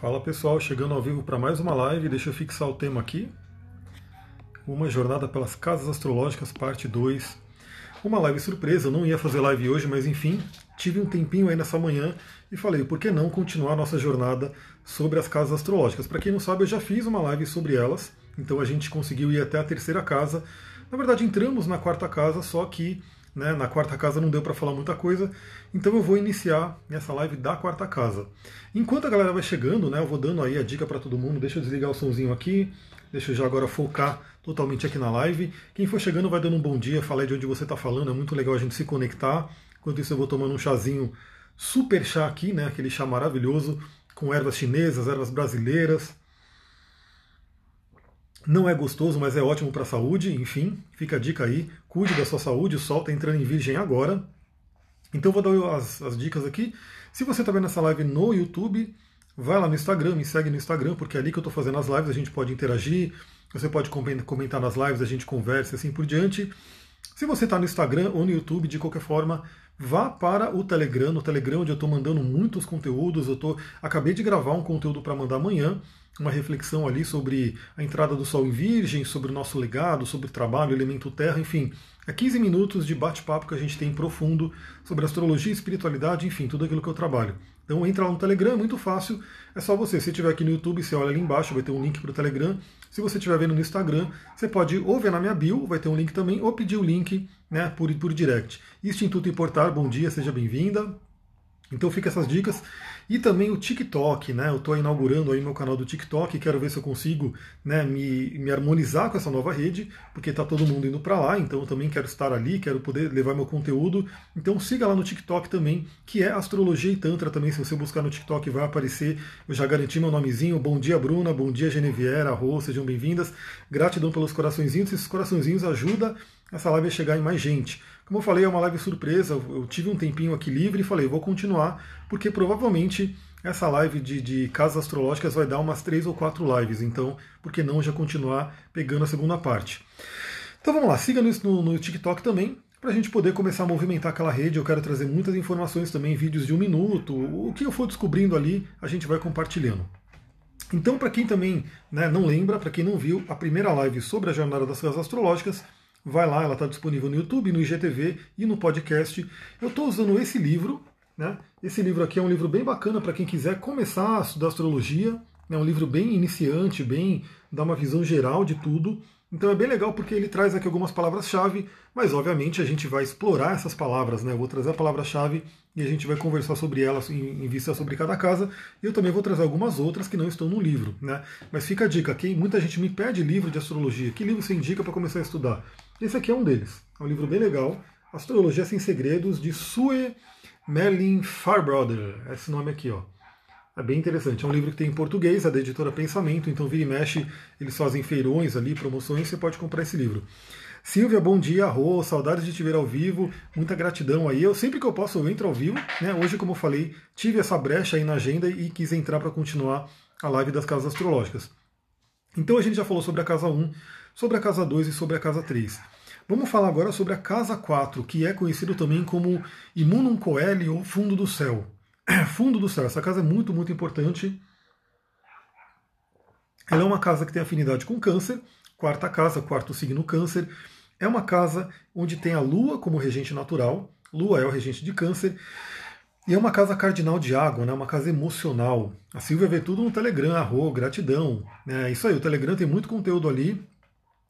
Fala pessoal, chegando ao vivo para mais uma live, deixa eu fixar o tema aqui. Uma jornada pelas casas astrológicas, parte 2. Uma live surpresa, eu não ia fazer live hoje, mas enfim, tive um tempinho aí nessa manhã e falei, por que não continuar nossa jornada sobre as casas astrológicas? Para quem não sabe, eu já fiz uma live sobre elas, então a gente conseguiu ir até a terceira casa. Na verdade, entramos na quarta casa, só que né, na quarta casa não deu para falar muita coisa, então eu vou iniciar essa live da quarta casa. Enquanto a galera vai chegando, né, eu vou dando aí a dica para todo mundo. Deixa eu desligar o somzinho aqui, deixa eu já agora focar totalmente aqui na live. Quem for chegando vai dando um bom dia, fala aí de onde você está falando, é muito legal a gente se conectar. Enquanto isso eu vou tomando um chazinho super chá aqui, né, aquele chá maravilhoso com ervas chinesas, ervas brasileiras. Não é gostoso, mas é ótimo para a saúde. Enfim, fica a dica aí. Cuide da sua saúde. O sol está entrando em virgem agora. Então vou dar as, as dicas aqui. Se você está vendo essa live no YouTube, vai lá no Instagram, me segue no Instagram, porque é ali que eu estou fazendo as lives, a gente pode interagir, você pode comentar nas lives, a gente conversa assim por diante. Se você está no Instagram ou no YouTube, de qualquer forma, vá para o Telegram, no Telegram onde eu estou mandando muitos conteúdos. Eu tô, acabei de gravar um conteúdo para mandar amanhã uma reflexão ali sobre a entrada do Sol em Virgem, sobre o nosso legado, sobre o trabalho, elemento terra, enfim. É 15 minutos de bate-papo que a gente tem profundo sobre astrologia, espiritualidade, enfim, tudo aquilo que eu trabalho. Então entra lá no Telegram, é muito fácil, é só você. Se estiver aqui no YouTube, você olha ali embaixo, vai ter um link para o Telegram. Se você estiver vendo no Instagram, você pode ou ver na minha bio, vai ter um link também, ou pedir o link né, por, por direct. Instituto Importar, bom dia, seja bem-vinda. Então fica essas dicas. E também o TikTok, né? Eu estou inaugurando aí meu canal do TikTok, quero ver se eu consigo né, me, me harmonizar com essa nova rede, porque está todo mundo indo para lá, então eu também quero estar ali, quero poder levar meu conteúdo. Então siga lá no TikTok também, que é Astrologia e Tantra também. Se você buscar no TikTok vai aparecer. Eu já garanti meu nomezinho. Bom dia, Bruna. Bom dia, Geneviera, Rô, sejam bem-vindas. Gratidão pelos coraçõezinhos. Esses coraçõezinhos ajudam essa live a chegar em mais gente. Como eu falei, é uma live surpresa. Eu tive um tempinho aqui livre e falei, vou continuar, porque provavelmente essa live de, de casas astrológicas vai dar umas três ou quatro lives. Então, por que não já continuar pegando a segunda parte? Então vamos lá, siga no, no, no TikTok também, para a gente poder começar a movimentar aquela rede. Eu quero trazer muitas informações também, vídeos de um minuto. O que eu for descobrindo ali, a gente vai compartilhando. Então, para quem também né, não lembra, para quem não viu, a primeira live sobre a jornada das casas astrológicas vai lá, ela está disponível no YouTube, no IGTV e no podcast. Eu estou usando esse livro, né? Esse livro aqui é um livro bem bacana para quem quiser começar a estudar astrologia. É um livro bem iniciante, bem dá uma visão geral de tudo. Então é bem legal porque ele traz aqui algumas palavras-chave, mas obviamente a gente vai explorar essas palavras, né? Eu vou trazer a palavra-chave e a gente vai conversar sobre elas em, vista sobre cada casa. E eu também vou trazer algumas outras que não estão no livro, né? Mas fica a dica, quem muita gente me pede livro de astrologia, que livro você indica para começar a estudar? Esse aqui é um deles. É um livro bem legal, Astrologia Sem Segredos, de Sue Merlin Farbrother. Esse nome aqui, ó. É bem interessante. É um livro que tem em português, é da editora Pensamento, então vira e mexe, eles fazem feirões ali, promoções, você pode comprar esse livro. Silvia, bom dia, Rô, saudades de te ver ao vivo, muita gratidão aí. Eu sempre que eu posso eu entro ao vivo, né? Hoje, como eu falei, tive essa brecha aí na agenda e quis entrar para continuar a live das casas astrológicas. Então a gente já falou sobre a casa 1, sobre a casa 2 e sobre a casa 3. Vamos falar agora sobre a casa 4, que é conhecido também como Imunum Coeli ou Fundo do Céu. Fundo do Céu, essa casa é muito, muito importante. Ela é uma casa que tem afinidade com câncer, quarta casa, quarto signo câncer. É uma casa onde tem a Lua como regente natural. Lua é o regente de câncer. E é uma casa cardinal de água, né? uma casa emocional. A Silvia vê tudo no Telegram, arro, gratidão. É isso aí, o Telegram tem muito conteúdo ali.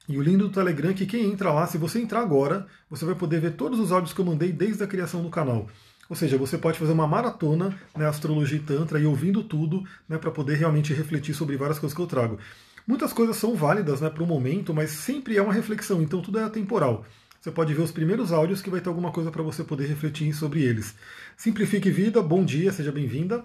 E o lindo do Telegram é que quem entra lá, se você entrar agora, você vai poder ver todos os áudios que eu mandei desde a criação do canal. Ou seja, você pode fazer uma maratona, né, astrologia e tantra, e ouvindo tudo, né, para poder realmente refletir sobre várias coisas que eu trago. Muitas coisas são válidas né, para o momento, mas sempre é uma reflexão, então tudo é atemporal. Você pode ver os primeiros áudios que vai ter alguma coisa para você poder refletir sobre eles. Simplifique vida, bom dia, seja bem-vinda.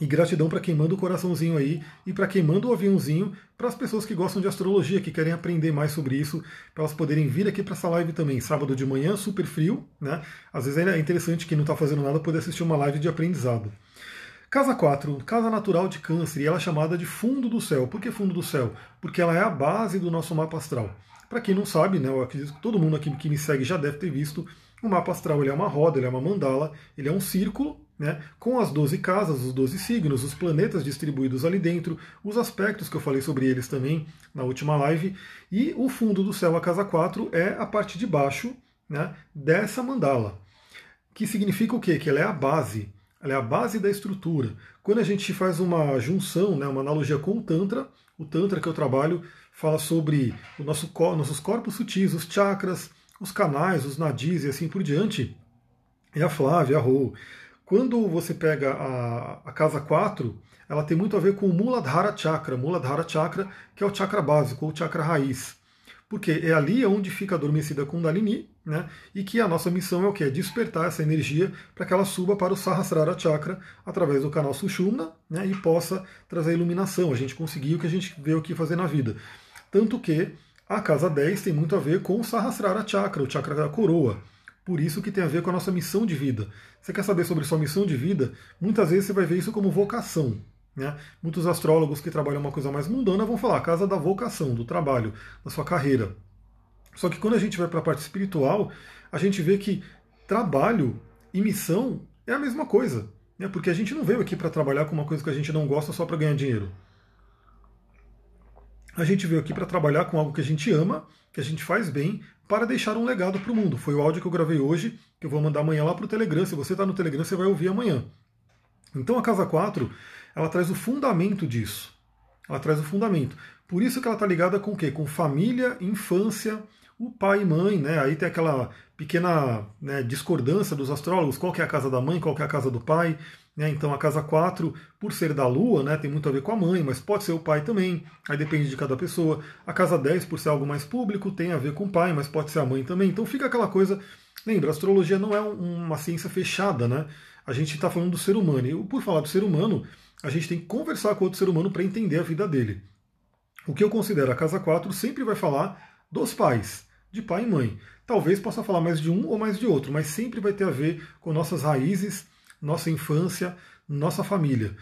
E gratidão para quem manda o coraçãozinho aí e para quem manda o aviãozinho para as pessoas que gostam de astrologia, que querem aprender mais sobre isso, para elas poderem vir aqui para essa live também. Sábado de manhã, super frio, né? Às vezes é interessante quem não está fazendo nada poder assistir uma live de aprendizado. Casa 4, casa natural de câncer, e ela é chamada de fundo do céu. Por que fundo do céu? Porque ela é a base do nosso mapa astral. Para quem não sabe, né, eu acredito que todo mundo aqui que me segue já deve ter visto, O mapa astral ele é uma roda, ele é uma mandala, ele é um círculo, né, com as 12 casas, os 12 signos, os planetas distribuídos ali dentro, os aspectos que eu falei sobre eles também na última live, e o fundo do céu, a casa 4, é a parte de baixo né, dessa mandala, que significa o quê? Que ela é a base, ela é a base da estrutura. Quando a gente faz uma junção, né, uma analogia com o Tantra, o Tantra que eu trabalho fala sobre o nosso, nossos corpos sutis, os chakras, os canais, os nadis e assim por diante. E a Flávia, a Rô. Quando você pega a, a casa 4, ela tem muito a ver com o Muladhara Chakra. Muladhara Chakra, que é o chakra básico, ou chakra raiz. Porque é ali onde fica adormecida a Kundalini, né? E que a nossa missão é o que? É despertar essa energia para que ela suba para o Sahasrara Chakra através do canal Sushumna né? e possa trazer iluminação, a gente conseguir o que a gente vê o que fazer na vida. Tanto que a casa 10 tem muito a ver com o Sahasrara Chakra, o chakra da coroa. Por isso que tem a ver com a nossa missão de vida. Você quer saber sobre sua missão de vida? Muitas vezes você vai ver isso como vocação. Né? Muitos astrólogos que trabalham uma coisa mais mundana vão falar casa da vocação, do trabalho, da sua carreira. Só que quando a gente vai para a parte espiritual, a gente vê que trabalho e missão é a mesma coisa. Né? Porque a gente não veio aqui para trabalhar com uma coisa que a gente não gosta só para ganhar dinheiro. A gente veio aqui para trabalhar com algo que a gente ama, que a gente faz bem, para deixar um legado para o mundo. Foi o áudio que eu gravei hoje, que eu vou mandar amanhã lá para o Telegram. Se você está no Telegram, você vai ouvir amanhã. Então a casa 4, ela traz o fundamento disso. Ela traz o fundamento. Por isso que ela está ligada com o quê? Com família, infância, o pai e mãe, né? Aí tem aquela pequena né, discordância dos astrólogos, qual que é a casa da mãe, qual que é a casa do pai. Né? Então a casa 4, por ser da Lua, né, tem muito a ver com a mãe, mas pode ser o pai também, aí depende de cada pessoa. A casa 10, por ser algo mais público, tem a ver com o pai, mas pode ser a mãe também. Então fica aquela coisa. Lembra, a astrologia não é uma ciência fechada, né? A gente está falando do ser humano. E por falar do ser humano, a gente tem que conversar com outro ser humano para entender a vida dele. O que eu considero a casa 4 sempre vai falar dos pais, de pai e mãe. Talvez possa falar mais de um ou mais de outro, mas sempre vai ter a ver com nossas raízes, nossa infância, nossa família.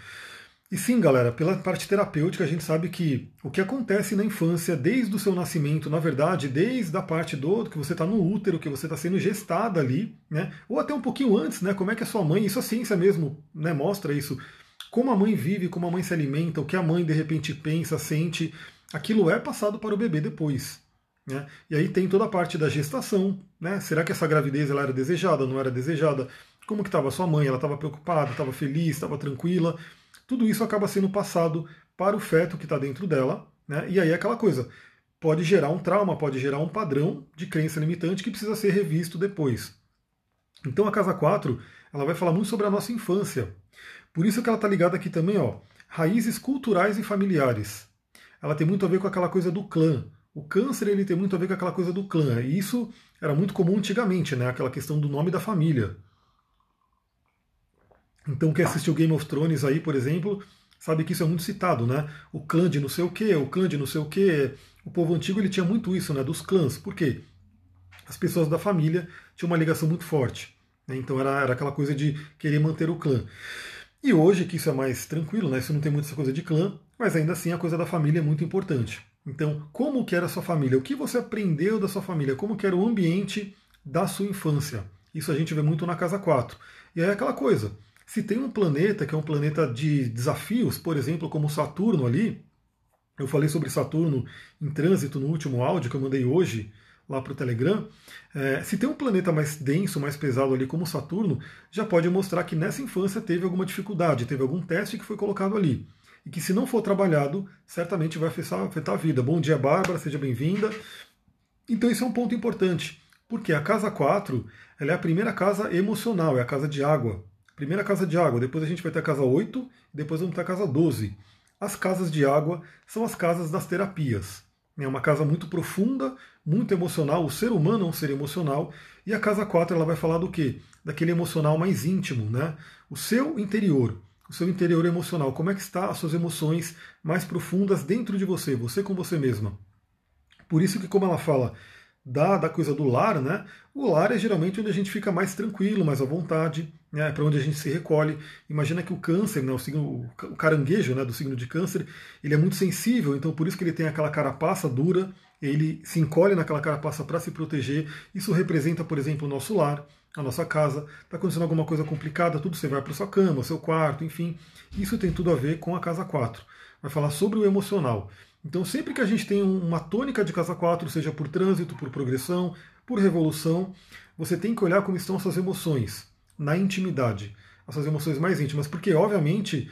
E sim, galera, pela parte terapêutica, a gente sabe que o que acontece na infância, desde o seu nascimento, na verdade, desde a parte do que você está no útero, que você está sendo gestada ali, né? Ou até um pouquinho antes, né? Como é que a sua mãe, isso a ciência mesmo né, mostra isso. Como a mãe vive, como a mãe se alimenta, o que a mãe de repente pensa, sente, aquilo é passado para o bebê depois. Né? E aí tem toda a parte da gestação, né? Será que essa gravidez ela era desejada, não era desejada? Como que estava sua mãe, ela estava preocupada, estava feliz, estava tranquila. Tudo isso acaba sendo passado para o feto que está dentro dela, né? E aí é aquela coisa, pode gerar um trauma, pode gerar um padrão de crença limitante que precisa ser revisto depois. Então a casa 4, ela vai falar muito sobre a nossa infância. Por isso que ela está ligada aqui também, ó, raízes culturais e familiares. Ela tem muito a ver com aquela coisa do clã. O câncer ele tem muito a ver com aquela coisa do clã. E isso era muito comum antigamente, né? Aquela questão do nome da família. Então, quem assistiu Game of Thrones aí, por exemplo, sabe que isso é muito citado, né? O clã de não sei o quê, o clã de não sei o quê. O povo antigo ele tinha muito isso, né? Dos clãs. Por quê? As pessoas da família tinham uma ligação muito forte. Né? Então era, era aquela coisa de querer manter o clã. E hoje, que isso é mais tranquilo, né? Isso não tem muita essa coisa de clã, mas ainda assim a coisa da família é muito importante. Então, como que era a sua família? O que você aprendeu da sua família? Como que era o ambiente da sua infância? Isso a gente vê muito na casa 4. E aí é aquela coisa. Se tem um planeta que é um planeta de desafios, por exemplo, como Saturno ali, eu falei sobre Saturno em trânsito no último áudio que eu mandei hoje lá para o Telegram. É, se tem um planeta mais denso, mais pesado ali como Saturno, já pode mostrar que nessa infância teve alguma dificuldade, teve algum teste que foi colocado ali. E que se não for trabalhado, certamente vai afetar, afetar a vida. Bom dia, Bárbara, seja bem-vinda. Então isso é um ponto importante, porque a casa 4 ela é a primeira casa emocional, é a casa de água. Primeira casa de água, depois a gente vai ter a casa 8, depois vamos ter a casa 12. As casas de água são as casas das terapias. É uma casa muito profunda, muito emocional. O ser humano é um ser emocional. E a casa 4 ela vai falar do quê? Daquele emocional mais íntimo, né? O seu interior, o seu interior emocional. Como é que está as suas emoções mais profundas dentro de você, você com você mesma. Por isso que, como ela fala da, da coisa do lar, né? O lar é geralmente onde a gente fica mais tranquilo, mais à vontade, né? para onde a gente se recolhe. Imagina que o câncer, né? o, signo, o caranguejo né? do signo de câncer, ele é muito sensível, então por isso que ele tem aquela carapaça dura ele se encolhe naquela carapaça para se proteger. Isso representa, por exemplo, o nosso lar, a nossa casa. Está acontecendo alguma coisa complicada, tudo você vai para sua cama, seu quarto, enfim. Isso tem tudo a ver com a casa 4. Vai falar sobre o emocional. Então, sempre que a gente tem uma tônica de casa 4, seja por trânsito, por progressão, por revolução, você tem que olhar como estão as suas emoções na intimidade, as suas emoções mais íntimas, porque obviamente,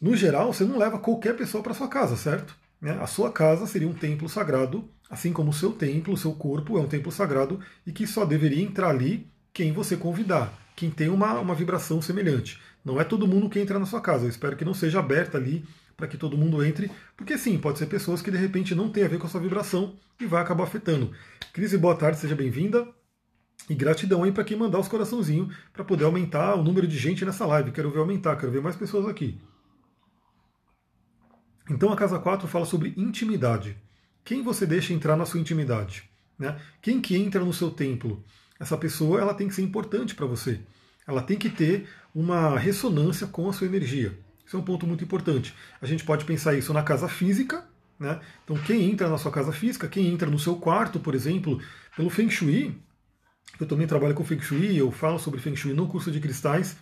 no geral, você não leva qualquer pessoa para sua casa, certo? Né? A sua casa seria um templo sagrado, assim como o seu templo, o seu corpo é um templo sagrado e que só deveria entrar ali quem você convidar, quem tem uma, uma vibração semelhante. Não é todo mundo que entra na sua casa. Eu espero que não seja aberta ali para que todo mundo entre, porque sim, pode ser pessoas que de repente não tem a ver com a sua vibração e vai acabar afetando. Crise, boa tarde, seja bem-vinda. E gratidão aí para quem mandar os coraçãozinhos para poder aumentar o número de gente nessa live. Quero ver aumentar, quero ver mais pessoas aqui. Então a casa 4 fala sobre intimidade. Quem você deixa entrar na sua intimidade? Né? Quem que entra no seu templo? Essa pessoa ela tem que ser importante para você. Ela tem que ter uma ressonância com a sua energia. Isso é um ponto muito importante. A gente pode pensar isso na casa física, né? Então, quem entra na sua casa física, quem entra no seu quarto, por exemplo, pelo Feng Shui, eu também trabalho com Feng Shui, eu falo sobre Feng Shui no curso de cristais.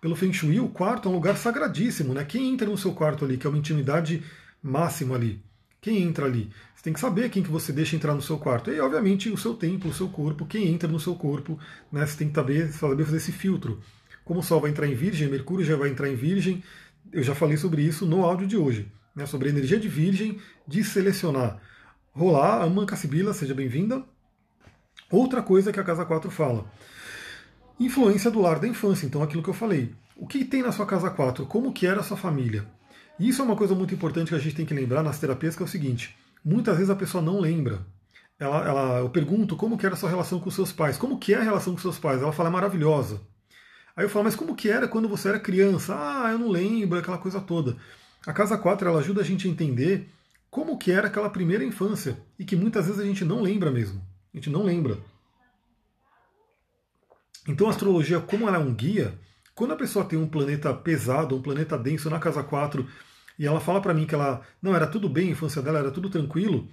Pelo Feng Shui, o quarto é um lugar sagradíssimo, né? Quem entra no seu quarto ali, que é uma intimidade máxima ali, quem entra ali? Você tem que saber quem que você deixa entrar no seu quarto. E, obviamente, o seu templo, o seu corpo, quem entra no seu corpo, né? Você tem que saber, fazer esse filtro. Como o Sol vai entrar em Virgem, Mercúrio já vai entrar em Virgem, eu já falei sobre isso no áudio de hoje, né, sobre a energia de Virgem, de selecionar. Rolar, Amanca Sibila, seja bem-vinda. Outra coisa que a Casa 4 fala. Influência do lar da infância, então aquilo que eu falei. O que tem na sua Casa 4? Como que era a sua família? Isso é uma coisa muito importante que a gente tem que lembrar nas terapias, que é o seguinte. Muitas vezes a pessoa não lembra. Ela, ela, eu pergunto como que era a sua relação com seus pais. Como que é a relação com seus pais? Ela fala, é maravilhosa. Aí eu falo, mas como que era quando você era criança? Ah, eu não lembro, aquela coisa toda. A Casa 4 ela ajuda a gente a entender como que era aquela primeira infância e que muitas vezes a gente não lembra mesmo. A gente não lembra. Então a astrologia, como ela é um guia, quando a pessoa tem um planeta pesado, um planeta denso na casa 4, e ela fala para mim que ela não era tudo bem, a infância dela era tudo tranquilo,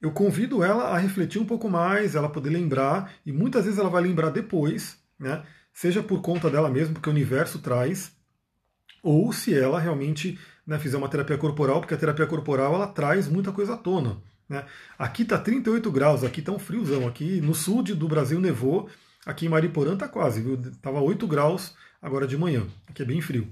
eu convido ela a refletir um pouco mais, ela poder lembrar, e muitas vezes ela vai lembrar depois, né? seja por conta dela mesma, porque o universo traz, ou se ela realmente né, fizer uma terapia corporal, porque a terapia corporal ela traz muita coisa à tona. Né? Aqui está 38 graus, aqui está um friozão. Aqui no sul do Brasil nevou, aqui em Mariporã está quase, viu? Tava 8 graus agora de manhã, aqui é bem frio.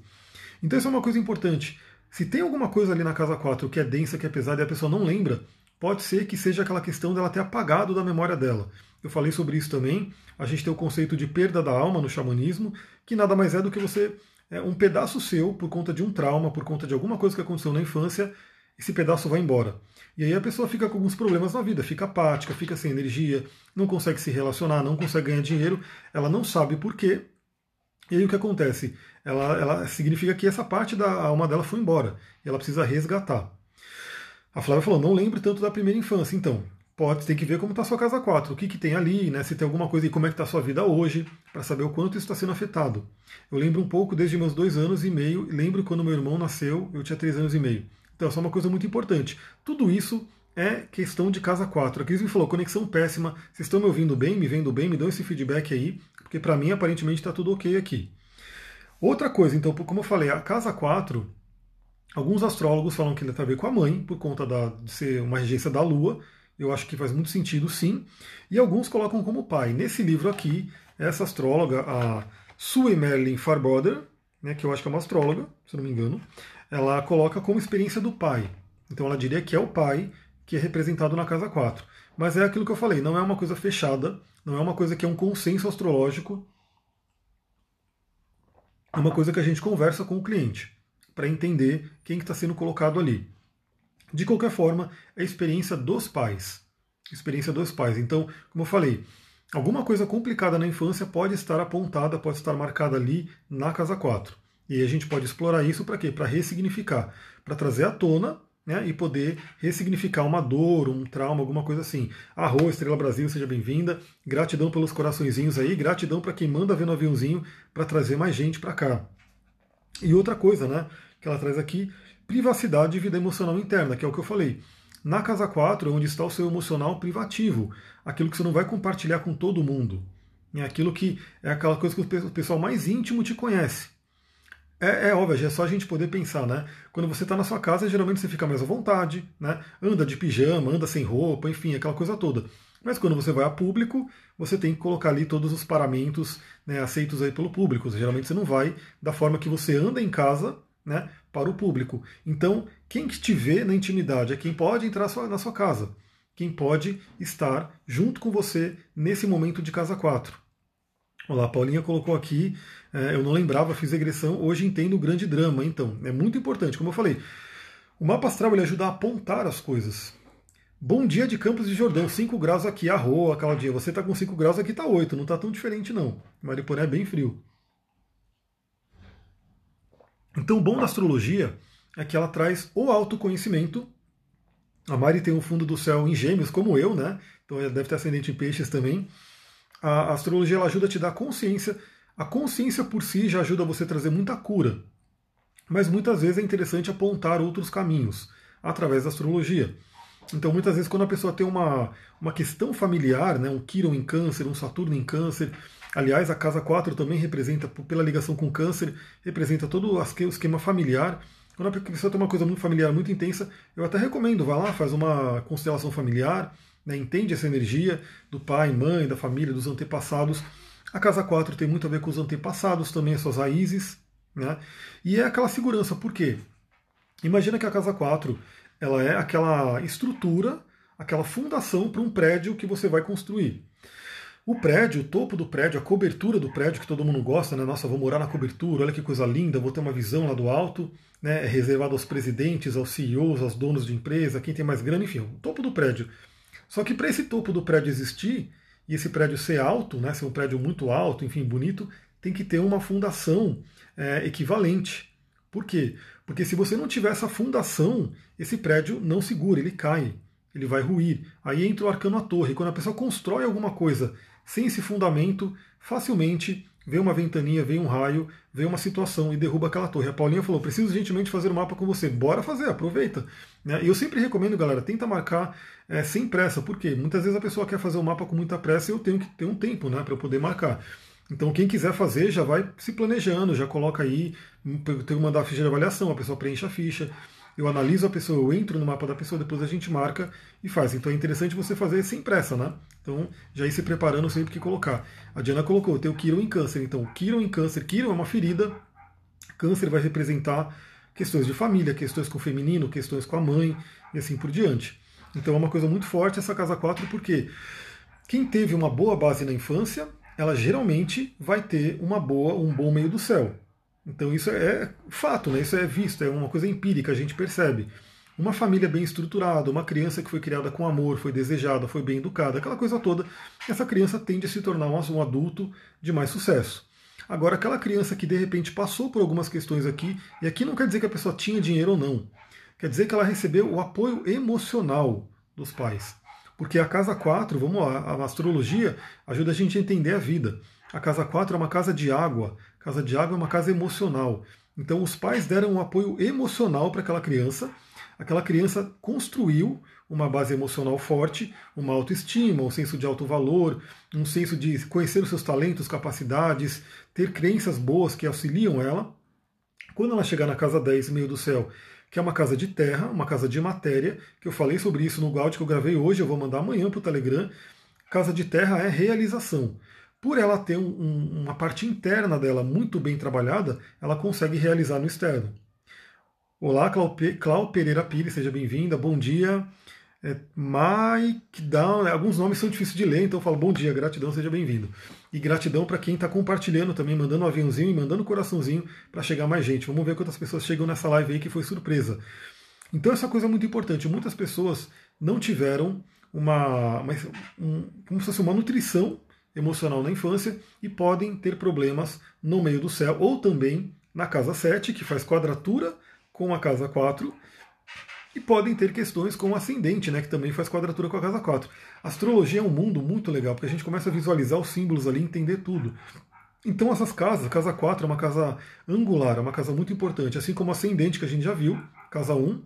Então isso é uma coisa importante. Se tem alguma coisa ali na casa 4 que é densa, que é pesada e a pessoa não lembra, pode ser que seja aquela questão dela ter apagado da memória dela. Eu falei sobre isso também. A gente tem o conceito de perda da alma no xamanismo, que nada mais é do que você é, um pedaço seu por conta de um trauma, por conta de alguma coisa que aconteceu na infância, esse pedaço vai embora. E aí a pessoa fica com alguns problemas na vida, fica apática, fica sem energia, não consegue se relacionar, não consegue ganhar dinheiro, ela não sabe por quê. E aí o que acontece? Ela, ela significa que essa parte da alma dela foi embora e ela precisa resgatar. A Flávia falou: não lembro tanto da primeira infância. Então, Pode, tem que ver como está sua casa 4, o que, que tem ali, né, se tem alguma coisa e como é que está sua vida hoje, para saber o quanto isso está sendo afetado. Eu lembro um pouco desde meus dois anos e meio, lembro quando meu irmão nasceu, eu tinha três anos e meio. Então, essa é uma coisa muito importante. Tudo isso é questão de casa 4. A Cris me falou, conexão péssima, vocês estão me ouvindo bem, me vendo bem, me dão esse feedback aí, porque para mim aparentemente está tudo ok aqui. Outra coisa, então, como eu falei, a casa 4, alguns astrólogos falam que ele tem a ver com a mãe, por conta da, de ser uma regência da Lua, eu acho que faz muito sentido, sim. E alguns colocam como pai. Nesse livro aqui, essa astróloga, a Sue Merlin Farboder, né, que eu acho que é uma astróloga, se não me engano, ela coloca como experiência do pai. Então ela diria que é o pai que é representado na casa 4. Mas é aquilo que eu falei, não é uma coisa fechada, não é uma coisa que é um consenso astrológico, é uma coisa que a gente conversa com o cliente para entender quem está que sendo colocado ali. De qualquer forma, é experiência dos pais. Experiência dos pais. Então, como eu falei, alguma coisa complicada na infância pode estar apontada, pode estar marcada ali na casa 4. E a gente pode explorar isso para quê? Para ressignificar, para trazer à tona né, e poder ressignificar uma dor, um trauma, alguma coisa assim. Arroz, Estrela Brasil, seja bem-vinda. Gratidão pelos coraçõezinhos aí, gratidão para quem manda ver no aviãozinho para trazer mais gente para cá. E outra coisa, né, que ela traz aqui, privacidade e vida emocional interna, que é o que eu falei. Na casa 4 é onde está o seu emocional privativo, aquilo que você não vai compartilhar com todo mundo. É aquilo que é aquela coisa que o pessoal mais íntimo te conhece. É, é óbvio, é só a gente poder pensar, né? Quando você está na sua casa, geralmente você fica mais à vontade, né? Anda de pijama, anda sem roupa, enfim, aquela coisa toda. Mas quando você vai a público, você tem que colocar ali todos os paramentos né, aceitos aí pelo público. Geralmente você não vai da forma que você anda em casa né, para o público. Então, quem te vê na intimidade é quem pode entrar na sua casa, quem pode estar junto com você nesse momento de casa 4. Olá, a Paulinha colocou aqui, é, eu não lembrava, fiz regressão, hoje entendo o grande drama. Então, é muito importante, como eu falei, o mapa astral ele ajuda a apontar as coisas. Bom dia de Campos de Jordão, 5 graus aqui, arroa, Claudinha. Você está com 5 graus, aqui está 8, não está tão diferente não. Mariporé é bem frio. Então, o bom da astrologia é que ela traz o autoconhecimento. A Mari tem um fundo do céu em gêmeos, como eu, né? Então ela deve ter ascendente em peixes também a astrologia ela ajuda a te dar consciência. A consciência por si já ajuda você a trazer muita cura. Mas muitas vezes é interessante apontar outros caminhos através da astrologia. Então, muitas vezes, quando a pessoa tem uma, uma questão familiar, né, um Quiron em câncer, um Saturno em câncer, aliás, a casa 4 também representa, pela ligação com câncer, representa todo o esquema familiar. Quando a pessoa tem uma coisa muito familiar, muito intensa, eu até recomendo, vá lá, faz uma constelação familiar, né, entende essa energia do pai, mãe, da família, dos antepassados. A casa 4 tem muito a ver com os antepassados também, as suas raízes. Né? E é aquela segurança, por quê? Imagina que a casa 4 ela é aquela estrutura, aquela fundação para um prédio que você vai construir. O prédio, o topo do prédio, a cobertura do prédio que todo mundo gosta, né? Nossa, vou morar na cobertura, olha que coisa linda, vou ter uma visão lá do alto, né? É reservado aos presidentes, aos CEOs, aos donos de empresa, quem tem mais grana, enfim, o topo do prédio. Só que para esse topo do prédio existir, e esse prédio ser alto, né, ser um prédio muito alto, enfim, bonito, tem que ter uma fundação é, equivalente. Por quê? Porque se você não tiver essa fundação, esse prédio não segura, ele cai, ele vai ruir. Aí entra o arcano à torre. Quando a pessoa constrói alguma coisa sem esse fundamento, facilmente vem uma ventania, vem um raio, vem uma situação e derruba aquela torre. A Paulinha falou: preciso gentilmente fazer o um mapa com você. Bora fazer, aproveita. Né? E eu sempre recomendo, galera, tenta marcar é, sem pressa, porque muitas vezes a pessoa quer fazer o um mapa com muita pressa e eu tenho que ter um tempo né, para poder marcar. Então, quem quiser fazer, já vai se planejando, já coloca aí, tem que mandar a ficha de avaliação, a pessoa preenche a ficha eu analiso a pessoa, eu entro no mapa da pessoa, depois a gente marca e faz. Então é interessante você fazer sem pressa, né? Então já ir se preparando sempre que colocar. A Diana colocou, tem o Kiron em câncer. Então, Kiron em câncer, Kiron é uma ferida, câncer vai representar questões de família, questões com o feminino, questões com a mãe e assim por diante. Então é uma coisa muito forte essa casa 4, porque quem teve uma boa base na infância, ela geralmente vai ter uma boa, um bom meio do céu. Então isso é fato, né? isso é visto, é uma coisa empírica, a gente percebe. Uma família bem estruturada, uma criança que foi criada com amor, foi desejada, foi bem educada, aquela coisa toda, essa criança tende a se tornar um adulto de mais sucesso. Agora, aquela criança que de repente passou por algumas questões aqui, e aqui não quer dizer que a pessoa tinha dinheiro ou não, quer dizer que ela recebeu o apoio emocional dos pais. Porque a casa 4, vamos lá, a astrologia ajuda a gente a entender a vida. A casa 4 é uma casa de água, Casa de água é uma casa emocional. Então os pais deram um apoio emocional para aquela criança. Aquela criança construiu uma base emocional forte, uma autoestima, um senso de alto valor, um senso de conhecer os seus talentos, capacidades, ter crenças boas que auxiliam ela. Quando ela chegar na casa 10, meio do céu, que é uma casa de terra, uma casa de matéria, que eu falei sobre isso no áudio que eu gravei hoje, eu vou mandar amanhã para o Telegram. Casa de terra é realização por ela ter um, um, uma parte interna dela muito bem trabalhada, ela consegue realizar no externo. Olá, Clau, Pereira Pires, seja bem-vinda, bom dia. É, Mike Down, né, alguns nomes são difíceis de ler, então eu falo bom dia, gratidão, seja bem-vindo. E gratidão para quem está compartilhando também, mandando um aviãozinho e mandando um coraçãozinho para chegar mais gente. Vamos ver quantas pessoas chegam nessa live aí que foi surpresa. Então essa coisa é muito importante. Muitas pessoas não tiveram uma, uma um, como se fosse uma nutrição emocional na infância e podem ter problemas no meio do céu ou também na casa 7, que faz quadratura com a casa 4, e podem ter questões com o ascendente, né, que também faz quadratura com a casa 4. A astrologia é um mundo muito legal, porque a gente começa a visualizar os símbolos ali, entender tudo. Então essas casas, casa 4 é uma casa angular, é uma casa muito importante, assim como o ascendente que a gente já viu, casa 1,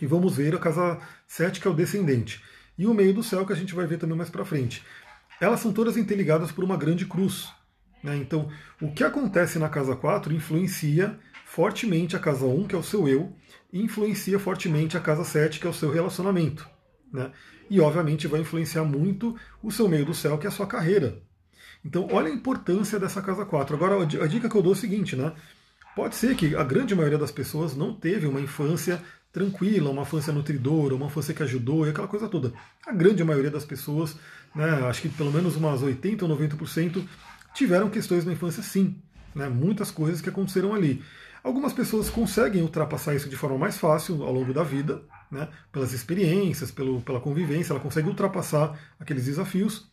E vamos ver a casa 7, que é o descendente. E o meio do céu, que a gente vai ver também mais para frente. Elas são todas interligadas por uma grande cruz. Né? Então, o que acontece na casa 4 influencia fortemente a casa 1, que é o seu eu, e influencia fortemente a casa 7, que é o seu relacionamento. Né? E, obviamente, vai influenciar muito o seu meio do céu, que é a sua carreira. Então, olha a importância dessa casa 4. Agora, a dica que eu dou é o seguinte, né? Pode ser que a grande maioria das pessoas não teve uma infância tranquila, uma infância nutridora, uma infância que ajudou e aquela coisa toda. A grande maioria das pessoas, né, acho que pelo menos umas 80 ou 90%, tiveram questões na infância sim. Né, muitas coisas que aconteceram ali. Algumas pessoas conseguem ultrapassar isso de forma mais fácil ao longo da vida, né, pelas experiências, pelo, pela convivência, ela consegue ultrapassar aqueles desafios.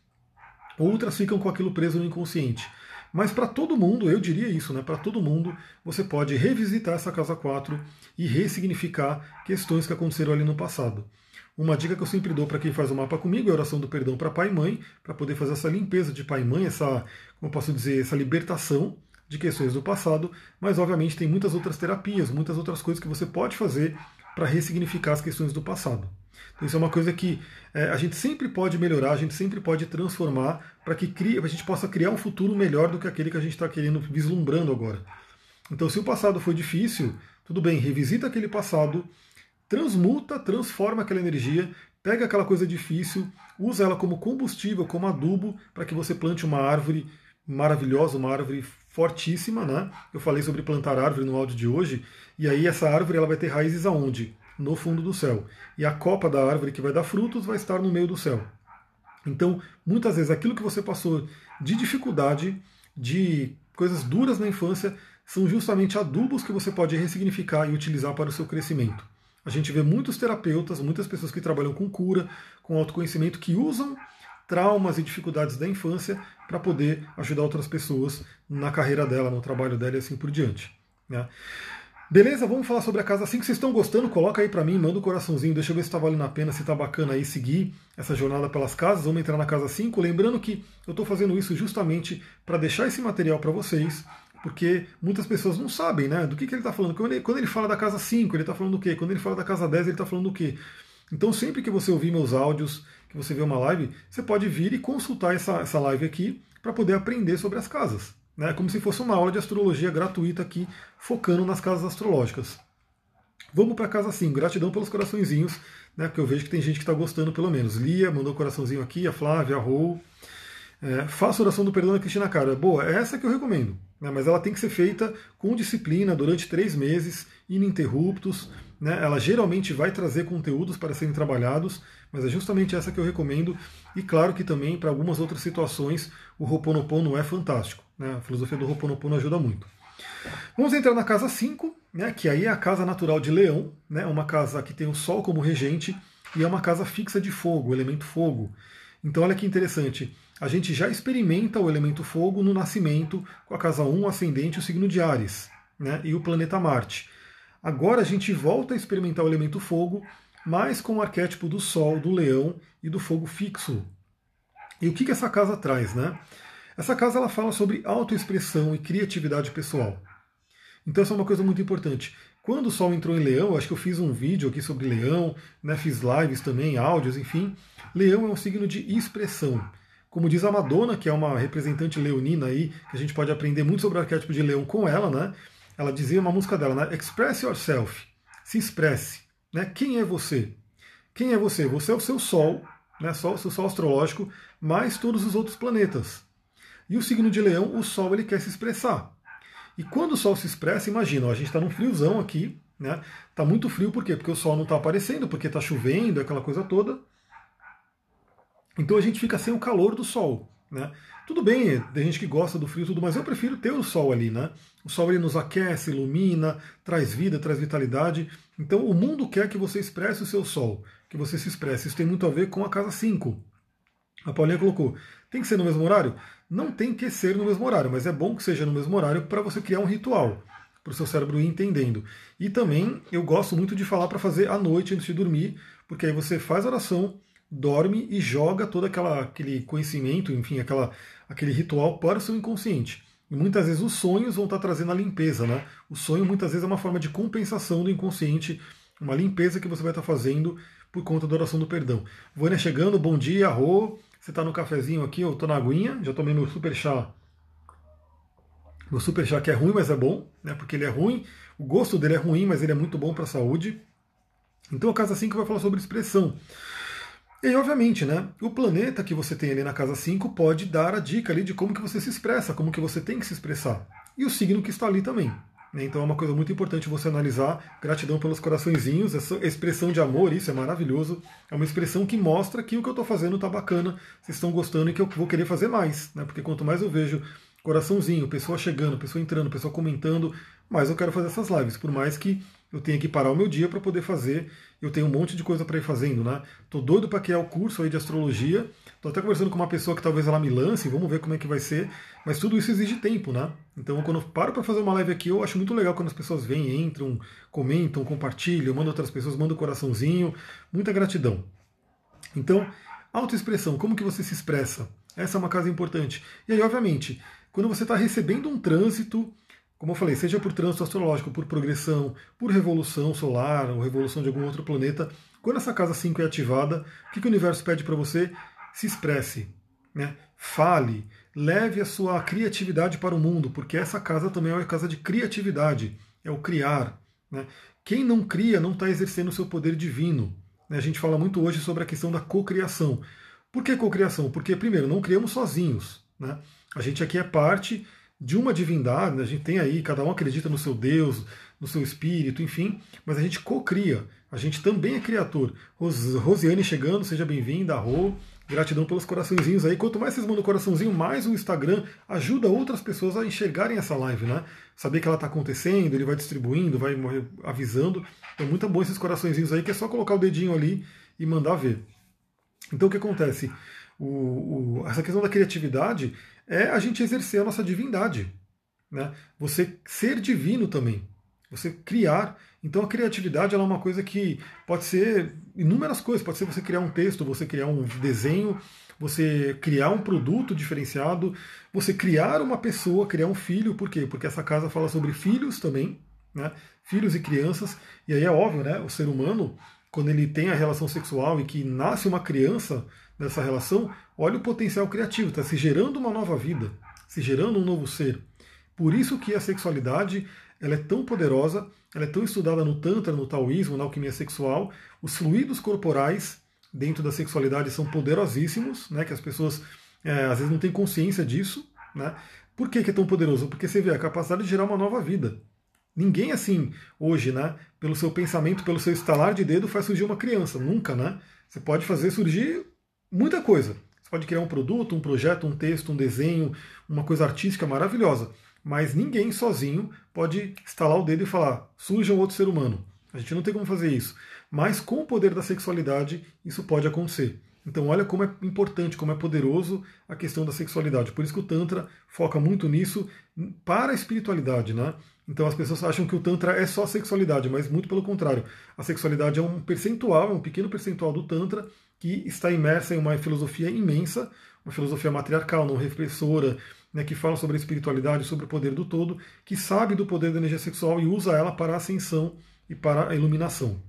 Outras ficam com aquilo preso no inconsciente. Mas para todo mundo, eu diria isso, né? Para todo mundo, você pode revisitar essa casa 4 e ressignificar questões que aconteceram ali no passado. Uma dica que eu sempre dou para quem faz o mapa comigo é a oração do perdão para pai e mãe, para poder fazer essa limpeza de pai e mãe, essa, como posso dizer, essa libertação de questões do passado, mas obviamente tem muitas outras terapias, muitas outras coisas que você pode fazer para ressignificar as questões do passado. Então, isso é uma coisa que é, a gente sempre pode melhorar, a gente sempre pode transformar para que crie, a gente possa criar um futuro melhor do que aquele que a gente está querendo, vislumbrando agora. Então, se o passado foi difícil, tudo bem, revisita aquele passado, transmuta, transforma aquela energia, pega aquela coisa difícil, usa ela como combustível, como adubo, para que você plante uma árvore maravilhosa, uma árvore fortíssima, né? Eu falei sobre plantar árvore no áudio de hoje, e aí essa árvore ela vai ter raízes aonde? no fundo do céu. E a copa da árvore que vai dar frutos vai estar no meio do céu. Então, muitas vezes, aquilo que você passou de dificuldade, de coisas duras na infância, são justamente adubos que você pode ressignificar e utilizar para o seu crescimento. A gente vê muitos terapeutas, muitas pessoas que trabalham com cura, com autoconhecimento, que usam traumas e dificuldades da infância para poder ajudar outras pessoas na carreira dela, no trabalho dela e assim por diante. Né? Beleza? Vamos falar sobre a casa 5. Vocês estão gostando? Coloca aí para mim, manda um coraçãozinho, deixa eu ver se está valendo a pena, se está bacana aí seguir essa jornada pelas casas. Vamos entrar na casa 5. Lembrando que eu estou fazendo isso justamente para deixar esse material para vocês, porque muitas pessoas não sabem né, do que, que ele está falando. Quando ele, quando ele fala da casa 5, ele está falando do quê? Quando ele fala da casa 10, ele está falando do quê? Então, sempre que você ouvir meus áudios, que você vê uma live, você pode vir e consultar essa, essa live aqui para poder aprender sobre as casas né, como se fosse uma aula de astrologia gratuita aqui, focando nas casas astrológicas. Vamos para a casa 5, gratidão pelos coraçõezinhos, né, porque eu vejo que tem gente que está gostando pelo menos. Lia mandou coraçãozinho aqui, a Flávia, a Rô. É, faça oração do perdão da Cristina Cara. Boa, é essa que eu recomendo, né, mas ela tem que ser feita com disciplina durante três meses, ininterruptos. Né, ela geralmente vai trazer conteúdos para serem trabalhados, mas é justamente essa que eu recomendo. E claro que também para algumas outras situações o Ho'oponopono é fantástico. Né? A filosofia do Ho'oponopono ajuda muito. Vamos entrar na casa 5, né, que aí é a casa natural de Leão, né, uma casa que tem o Sol como regente e é uma casa fixa de fogo, elemento fogo. Então olha que interessante, a gente já experimenta o elemento fogo no nascimento com a casa 1, ascendente, o signo de Ares, né, e o planeta Marte. Agora a gente volta a experimentar o elemento fogo, mas com o arquétipo do Sol, do Leão e do fogo fixo. E o que, que essa casa traz, né? Essa casa ela fala sobre autoexpressão e criatividade pessoal. Então essa é uma coisa muito importante. Quando o Sol entrou em Leão, acho que eu fiz um vídeo aqui sobre Leão, né, fiz lives também, áudios, enfim. Leão é um signo de expressão. Como diz a Madonna, que é uma representante leonina aí, que a gente pode aprender muito sobre o arquétipo de Leão com ela, né? Ela dizia uma música dela, né? Express yourself. Se expresse. Né? Quem é você? Quem é você? Você é o seu Sol, né? Sol, o seu Sol astrológico, mais todos os outros planetas. E o signo de leão, o Sol, ele quer se expressar. E quando o Sol se expressa, imagina, ó, a gente está num friozão aqui, né? Tá muito frio, por quê? Porque o Sol não está aparecendo, porque está chovendo, aquela coisa toda. Então a gente fica sem o calor do Sol. Né? Tudo bem, tem gente que gosta do frio tudo, mas eu prefiro ter o Sol ali, né? O Sol ele nos aquece, ilumina, traz vida, traz vitalidade. Então o mundo quer que você expresse o seu Sol, que você se expresse. Isso tem muito a ver com a casa 5. A Paulinha colocou, tem que ser no mesmo horário? Não tem que ser no mesmo horário, mas é bom que seja no mesmo horário para você criar um ritual, para o seu cérebro ir entendendo. E também eu gosto muito de falar para fazer à noite antes de dormir, porque aí você faz oração, dorme e joga todo aquela, aquele conhecimento, enfim, aquela, aquele ritual para o seu inconsciente. E muitas vezes os sonhos vão estar trazendo a limpeza, né? O sonho muitas vezes é uma forma de compensação do inconsciente uma limpeza que você vai estar fazendo por conta da oração do perdão. Vânia chegando, bom dia, Rô. Você está no cafezinho aqui, eu estou na aguinha, já tomei meu super chá. Meu super chá que é ruim, mas é bom, né? Porque ele é ruim, o gosto dele é ruim, mas ele é muito bom para a saúde. Então a casa 5 vai falar sobre expressão. E obviamente, né, o planeta que você tem ali na casa 5 pode dar a dica ali de como que você se expressa, como que você tem que se expressar. E o signo que está ali também. Né? Então é uma coisa muito importante você analisar. Gratidão pelos coraçõezinhos, essa expressão de amor, isso é maravilhoso. É uma expressão que mostra que o que eu estou fazendo está bacana, vocês estão gostando e que eu vou querer fazer mais. Né? Porque quanto mais eu vejo coraçãozinho, pessoa chegando, pessoa entrando, pessoa comentando, mais eu quero fazer essas lives. Por mais que eu tenha que parar o meu dia para poder fazer. Eu tenho um monte de coisa para ir fazendo, né? Tô doido para criar o curso aí de astrologia. Tô até conversando com uma pessoa que talvez ela me lance, vamos ver como é que vai ser. Mas tudo isso exige tempo, né? Então, quando eu paro para fazer uma live aqui, eu acho muito legal quando as pessoas vêm, entram, comentam, compartilham, mandam outras pessoas, mandam um coraçãozinho. Muita gratidão. Então, autoexpressão, como que você se expressa? Essa é uma casa importante. E aí, obviamente, quando você está recebendo um trânsito, como eu falei, seja por trânsito astrológico, por progressão, por revolução solar ou revolução de algum outro planeta, quando essa casa 5 é ativada, o que, que o universo pede para você? Se expresse, né? fale, leve a sua criatividade para o mundo, porque essa casa também é uma casa de criatividade, é o criar. Né? Quem não cria não está exercendo o seu poder divino. Né? A gente fala muito hoje sobre a questão da cocriação. Por que cocriação? Porque, primeiro, não criamos sozinhos. Né? A gente aqui é parte de uma divindade, né? a gente tem aí, cada um acredita no seu Deus, no seu espírito, enfim, mas a gente cocria, a gente também é criador. Ros Rosiane chegando, seja bem-vinda, Rô, gratidão pelos coraçõezinhos aí. Quanto mais vocês mandam coraçãozinho, mais o Instagram ajuda outras pessoas a enxergarem essa live, né? Saber que ela está acontecendo, ele vai distribuindo, vai avisando. Então, muito bom esses coraçõezinhos aí, que é só colocar o dedinho ali e mandar ver. Então, o que acontece? O, o, essa questão da criatividade é a gente exercer a nossa divindade. Né? Você ser divino também. Você criar. Então a criatividade é uma coisa que pode ser inúmeras coisas. Pode ser você criar um texto, você criar um desenho, você criar um produto diferenciado, você criar uma pessoa, criar um filho. Por quê? Porque essa casa fala sobre filhos também, né? filhos e crianças. E aí é óbvio, né? o ser humano, quando ele tem a relação sexual e que nasce uma criança, nessa relação, olha o potencial criativo, está se gerando uma nova vida, se gerando um novo ser. Por isso que a sexualidade ela é tão poderosa, ela é tão estudada no Tantra, no Taoísmo, na alquimia sexual. Os fluidos corporais dentro da sexualidade são poderosíssimos, né, que as pessoas é, às vezes não têm consciência disso. Né? Por que, que é tão poderoso? Porque você vê a capacidade de gerar uma nova vida. Ninguém assim, hoje, né, pelo seu pensamento, pelo seu estalar de dedo, faz surgir uma criança. Nunca, né? Você pode fazer surgir muita coisa. Você pode criar um produto, um projeto, um texto, um desenho, uma coisa artística maravilhosa. Mas ninguém sozinho pode estalar o dedo e falar, surja um outro ser humano. A gente não tem como fazer isso. Mas com o poder da sexualidade, isso pode acontecer. Então olha como é importante, como é poderoso a questão da sexualidade. Por isso que o Tantra foca muito nisso para a espiritualidade, né? Então as pessoas acham que o Tantra é só sexualidade, mas muito pelo contrário. A sexualidade é um percentual, é um pequeno percentual do Tantra que está imersa em uma filosofia imensa, uma filosofia matriarcal, não repressora, né, que fala sobre a espiritualidade, sobre o poder do todo, que sabe do poder da energia sexual e usa ela para a ascensão e para a iluminação.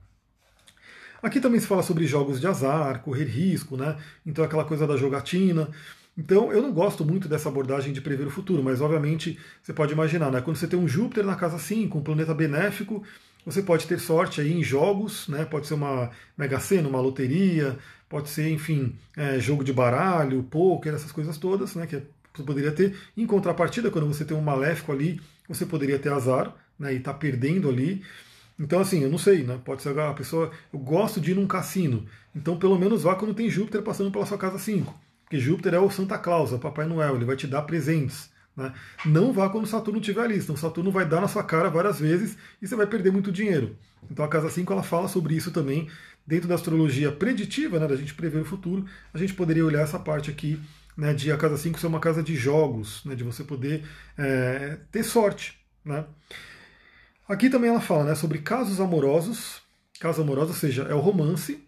Aqui também se fala sobre jogos de azar, correr risco, né? Então aquela coisa da jogatina. Então eu não gosto muito dessa abordagem de prever o futuro, mas obviamente você pode imaginar, né? Quando você tem um Júpiter na casa 5, um planeta benéfico, você pode ter sorte aí em jogos, né? Pode ser uma mega sena, uma loteria, pode ser, enfim, é, jogo de baralho, poker, essas coisas todas, né? Que você poderia ter. Em contrapartida, quando você tem um maléfico ali, você poderia ter azar, né? E tá perdendo ali. Então, assim, eu não sei, né? Pode ser a pessoa. Eu gosto de ir num cassino. Então, pelo menos vá quando tem Júpiter passando pela sua casa 5. Porque Júpiter é o Santa Claus, é o Papai Noel, ele vai te dar presentes. Né? Não vá quando Saturno estiver ali, senão Saturno vai dar na sua cara várias vezes e você vai perder muito dinheiro. Então a casa 5 ela fala sobre isso também. Dentro da astrologia preditiva, né, da gente prever o futuro, a gente poderia olhar essa parte aqui né, de a casa 5 ser uma casa de jogos, né, de você poder é, ter sorte. Né? Aqui também ela fala né, sobre casos amorosos, caso amoroso, ou seja, é o romance.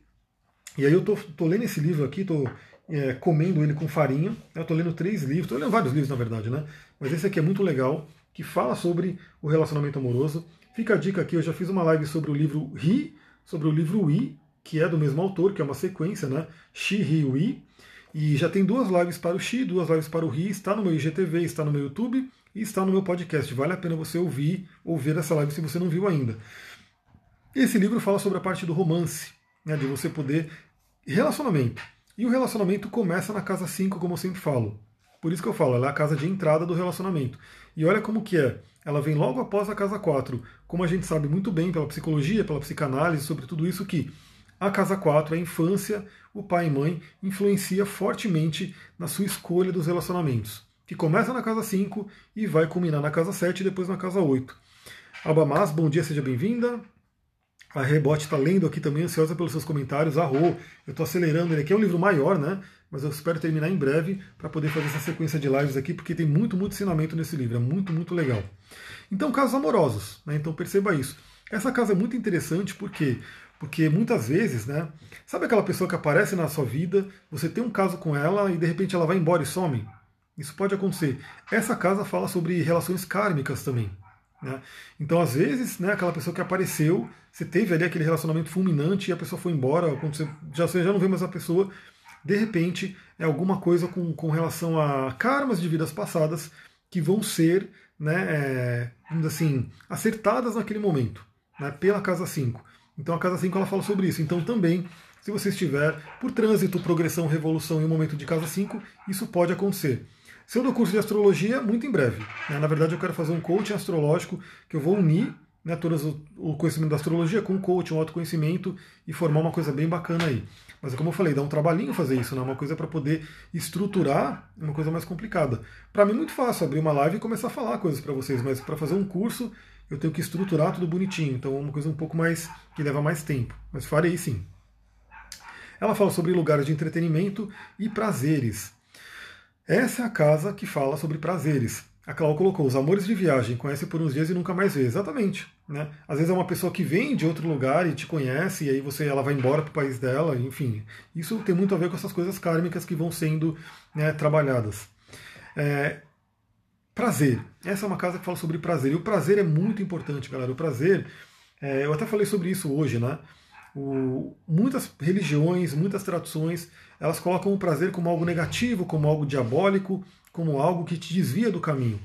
E aí eu tô, tô lendo esse livro aqui, tô é, comendo ele com farinha. Eu estou lendo três livros, estou lendo vários livros na verdade, né? Mas esse aqui é muito legal, que fala sobre o relacionamento amoroso. Fica a dica aqui, eu já fiz uma live sobre o livro Ri sobre o livro We, que é do mesmo autor, que é uma sequência, né? She, He, We. E já tem duas lives para o She, duas lives para o He, está no meu IGTV, está no meu YouTube e está no meu podcast. Vale a pena você ouvir ou ver essa live se você não viu ainda. Esse livro fala sobre a parte do romance, né, de você poder. Relacionamento. E o relacionamento começa na casa 5, como eu sempre falo. Por isso que eu falo, ela é a casa de entrada do relacionamento. E olha como que é. Ela vem logo após a casa 4. Como a gente sabe muito bem pela psicologia, pela psicanálise, sobre tudo isso que a casa 4, a infância, o pai e mãe, influencia fortemente na sua escolha dos relacionamentos, que começa na casa 5 e vai culminar na casa 7 e depois na casa 8. Alba bom dia, seja bem-vinda. A Rebote está lendo aqui também, ansiosa pelos seus comentários. Arro, eu estou acelerando ele aqui, é um livro maior, né? Mas eu espero terminar em breve para poder fazer essa sequência de lives aqui, porque tem muito, muito ensinamento nesse livro, é muito, muito legal. Então, casos amorosos, né? Então perceba isso. Essa casa é muito interessante porque porque muitas vezes, né? Sabe aquela pessoa que aparece na sua vida, você tem um caso com ela e de repente ela vai embora e some? Isso pode acontecer. Essa casa fala sobre relações kármicas também. Né? Então, às vezes, né, aquela pessoa que apareceu, você teve ali aquele relacionamento fulminante e a pessoa foi embora, você já, você já não vê mais a pessoa, de repente é alguma coisa com, com relação a karmas de vidas passadas que vão ser, né, é, assim, acertadas naquele momento, né, pela casa 5. Então a casa 5 ela fala sobre isso. Então também, se você estiver por trânsito, progressão, revolução em um momento de casa 5, isso pode acontecer. Se eu dou curso de astrologia, muito em breve. Né? Na verdade, eu quero fazer um coaching astrológico que eu vou unir né, todo o conhecimento da astrologia com coaching, um autoconhecimento e formar uma coisa bem bacana aí. Mas como eu falei, dá um trabalhinho fazer isso, né? uma coisa para poder estruturar, uma coisa mais complicada. Para mim é muito fácil abrir uma live e começar a falar coisas para vocês, mas para fazer um curso eu tenho que estruturar tudo bonitinho, então é uma coisa um pouco mais que leva mais tempo, mas farei sim. Ela fala sobre lugares de entretenimento e prazeres. Essa é a casa que fala sobre prazeres. A Clau colocou os amores de viagem, conhece por uns dias e nunca mais vê. Exatamente. Né? Às vezes é uma pessoa que vem de outro lugar e te conhece, e aí você ela vai embora para o país dela, enfim. Isso tem muito a ver com essas coisas kármicas que vão sendo né, trabalhadas. É, prazer. Essa é uma casa que fala sobre prazer. E o prazer é muito importante, galera. O prazer, é, eu até falei sobre isso hoje, né? O, muitas religiões, muitas traduções, elas colocam o prazer como algo negativo, como algo diabólico, como algo que te desvia do caminho.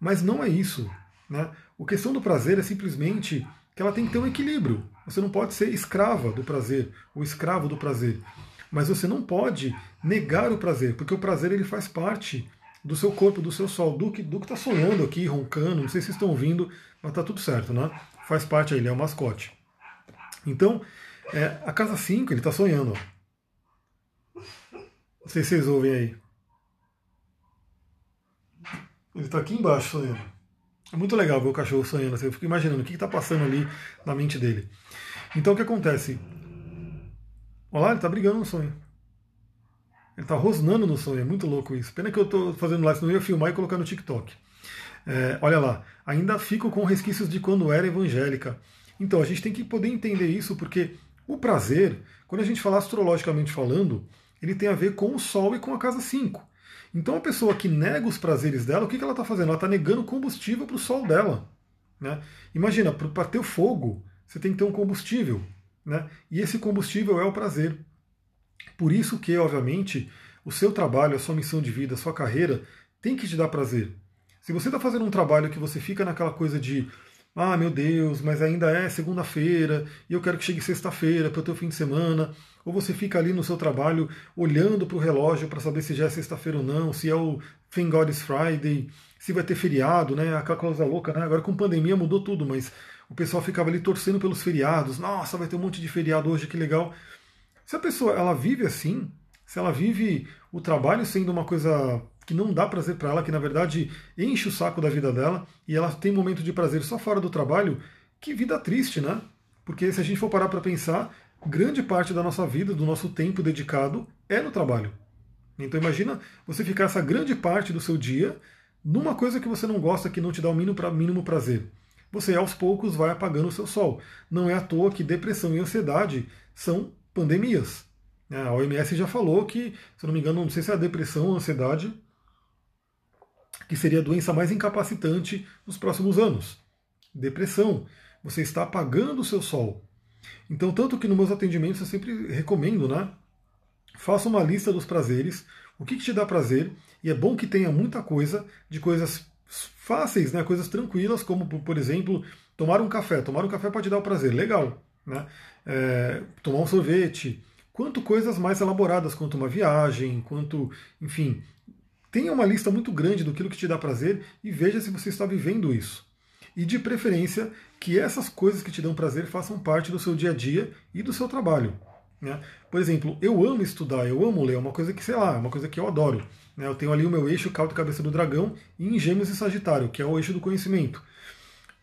Mas não é isso. Né? A questão do prazer é simplesmente que ela tem que ter um equilíbrio. Você não pode ser escrava do prazer, ou escravo do prazer. Mas você não pode negar o prazer, porque o prazer ele faz parte do seu corpo, do seu sol, do que está sonhando aqui, roncando, não sei se estão ouvindo, mas está tudo certo, né? Faz parte aí, ele é o mascote. Então, é, a casa 5, ele está sonhando. Não sei se vocês ouvem aí. Ele está aqui embaixo sonhando. É muito legal ver o cachorro sonhando. Assim, eu fico imaginando o que está passando ali na mente dele. Então o que acontece? Olha lá, ele está brigando no sonho. Ele está rosnando no sonho. É muito louco isso. Pena que eu estou fazendo live, senão eu ia filmar e colocar no TikTok. É, olha lá, ainda fico com resquícios de quando era evangélica. Então, a gente tem que poder entender isso, porque o prazer, quando a gente fala astrologicamente falando, ele tem a ver com o Sol e com a casa 5. Então, a pessoa que nega os prazeres dela, o que ela está fazendo? Ela está negando combustível para o Sol dela. Né? Imagina, para ter fogo, você tem que ter um combustível. Né? E esse combustível é o prazer. Por isso que, obviamente, o seu trabalho, a sua missão de vida, a sua carreira tem que te dar prazer. Se você está fazendo um trabalho que você fica naquela coisa de ah, meu Deus, mas ainda é segunda-feira e eu quero que chegue sexta-feira para o teu fim de semana. Ou você fica ali no seu trabalho olhando para o relógio para saber se já é sexta-feira ou não, se é o Thank God is Friday, se vai ter feriado, né? Aquela coisa louca, né? Agora com pandemia mudou tudo, mas o pessoal ficava ali torcendo pelos feriados. Nossa, vai ter um monte de feriado hoje, que legal. Se a pessoa ela vive assim, se ela vive o trabalho sendo uma coisa que não dá prazer para ela, que na verdade enche o saco da vida dela e ela tem momento de prazer só fora do trabalho, que vida triste, né? Porque se a gente for parar para pensar, grande parte da nossa vida, do nosso tempo dedicado é no trabalho. Então imagina você ficar essa grande parte do seu dia numa coisa que você não gosta, que não te dá o mínimo, pra, mínimo prazer. Você aos poucos vai apagando o seu sol. Não é à toa que depressão e ansiedade são pandemias. A OMS já falou que, se não me engano, não sei se é a depressão ou a ansiedade, que seria a doença mais incapacitante nos próximos anos. Depressão. Você está apagando o seu sol. Então, tanto que nos meus atendimentos eu sempre recomendo, né? Faça uma lista dos prazeres, o que, que te dá prazer, e é bom que tenha muita coisa de coisas fáceis, né? Coisas tranquilas, como por exemplo, tomar um café. Tomar um café pode dar o prazer, legal. Né? É, tomar um sorvete, quanto coisas mais elaboradas, quanto uma viagem, quanto, enfim, tenha uma lista muito grande do que te dá prazer e veja se você está vivendo isso. E de preferência que essas coisas que te dão prazer façam parte do seu dia a dia e do seu trabalho. Né? Por exemplo, eu amo estudar, eu amo ler, é uma coisa que, sei lá, é uma coisa que eu adoro. Né? Eu tenho ali o meu eixo cauda cabeça do dragão em Gêmeos e Sagitário, que é o eixo do conhecimento.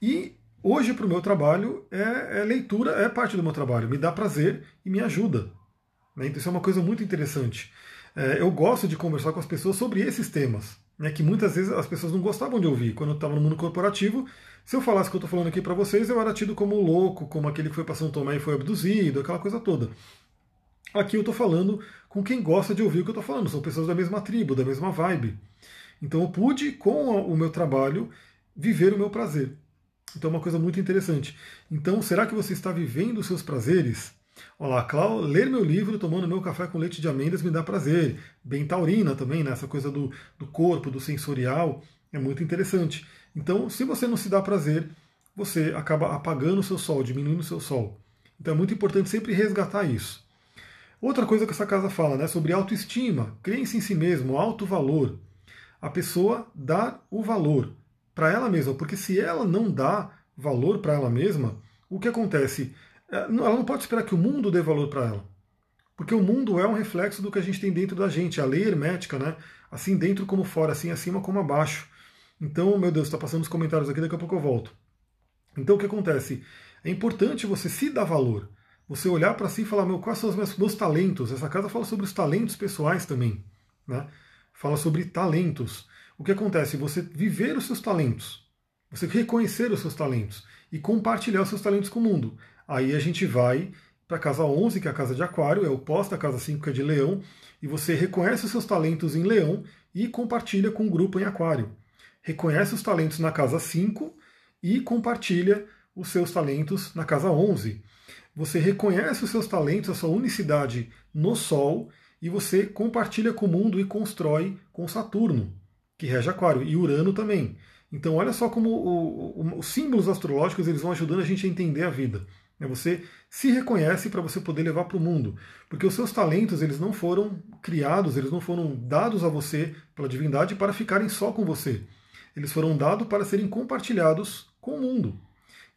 E hoje, para o meu trabalho, é, é, leitura, é parte do meu trabalho, me dá prazer e me ajuda. Né? Então, isso é uma coisa muito interessante. É, eu gosto de conversar com as pessoas sobre esses temas, né, que muitas vezes as pessoas não gostavam de ouvir. Quando eu estava no mundo corporativo, se eu falasse o que eu estou falando aqui para vocês, eu era tido como louco, como aquele que foi para São Tomé e foi abduzido, aquela coisa toda. Aqui eu estou falando com quem gosta de ouvir o que eu estou falando, são pessoas da mesma tribo, da mesma vibe. Então eu pude, com o meu trabalho, viver o meu prazer. Então é uma coisa muito interessante. Então, será que você está vivendo os seus prazeres? Olá, Clau, ler meu livro tomando meu café com leite de amêndoas me dá prazer. Bem taurina também, né? essa coisa do, do corpo, do sensorial, é muito interessante. Então, se você não se dá prazer, você acaba apagando o seu sol, diminuindo o seu sol. Então é muito importante sempre resgatar isso. Outra coisa que essa casa fala, né, sobre autoestima, crença em si mesmo, alto valor. A pessoa dar o valor para ela mesma, porque se ela não dá valor para ela mesma, o que acontece? É, ela não pode esperar que o mundo dê valor para ela. Porque o mundo é um reflexo do que a gente tem dentro da gente, a lei hermética, né? Assim dentro como fora, assim acima como abaixo. Então, meu Deus, está passando os comentários aqui, daqui a pouco eu volto. Então, o que acontece? É importante você se dar valor. Você olhar para si e falar, meu, quais são os meus, meus, talentos? Essa casa fala sobre os talentos pessoais também. Né? Fala sobre talentos. O que acontece? Você viver os seus talentos. Você reconhecer os seus talentos e compartilhar os seus talentos com o mundo. Aí a gente vai para a casa 11, que é a casa de Aquário, é o pós da casa 5, que é de Leão, e você reconhece os seus talentos em Leão e compartilha com o grupo em Aquário. Reconhece os talentos na casa 5 e compartilha os seus talentos na casa 11. Você reconhece os seus talentos, a sua unicidade no Sol, e você compartilha com o mundo e constrói com Saturno, que rege Aquário, e Urano também. Então, olha só como o, o, os símbolos astrológicos eles vão ajudando a gente a entender a vida. Né? Você se reconhece para você poder levar para o mundo, porque os seus talentos eles não foram criados, eles não foram dados a você pela divindade para ficarem só com você. Eles foram dados para serem compartilhados com o mundo.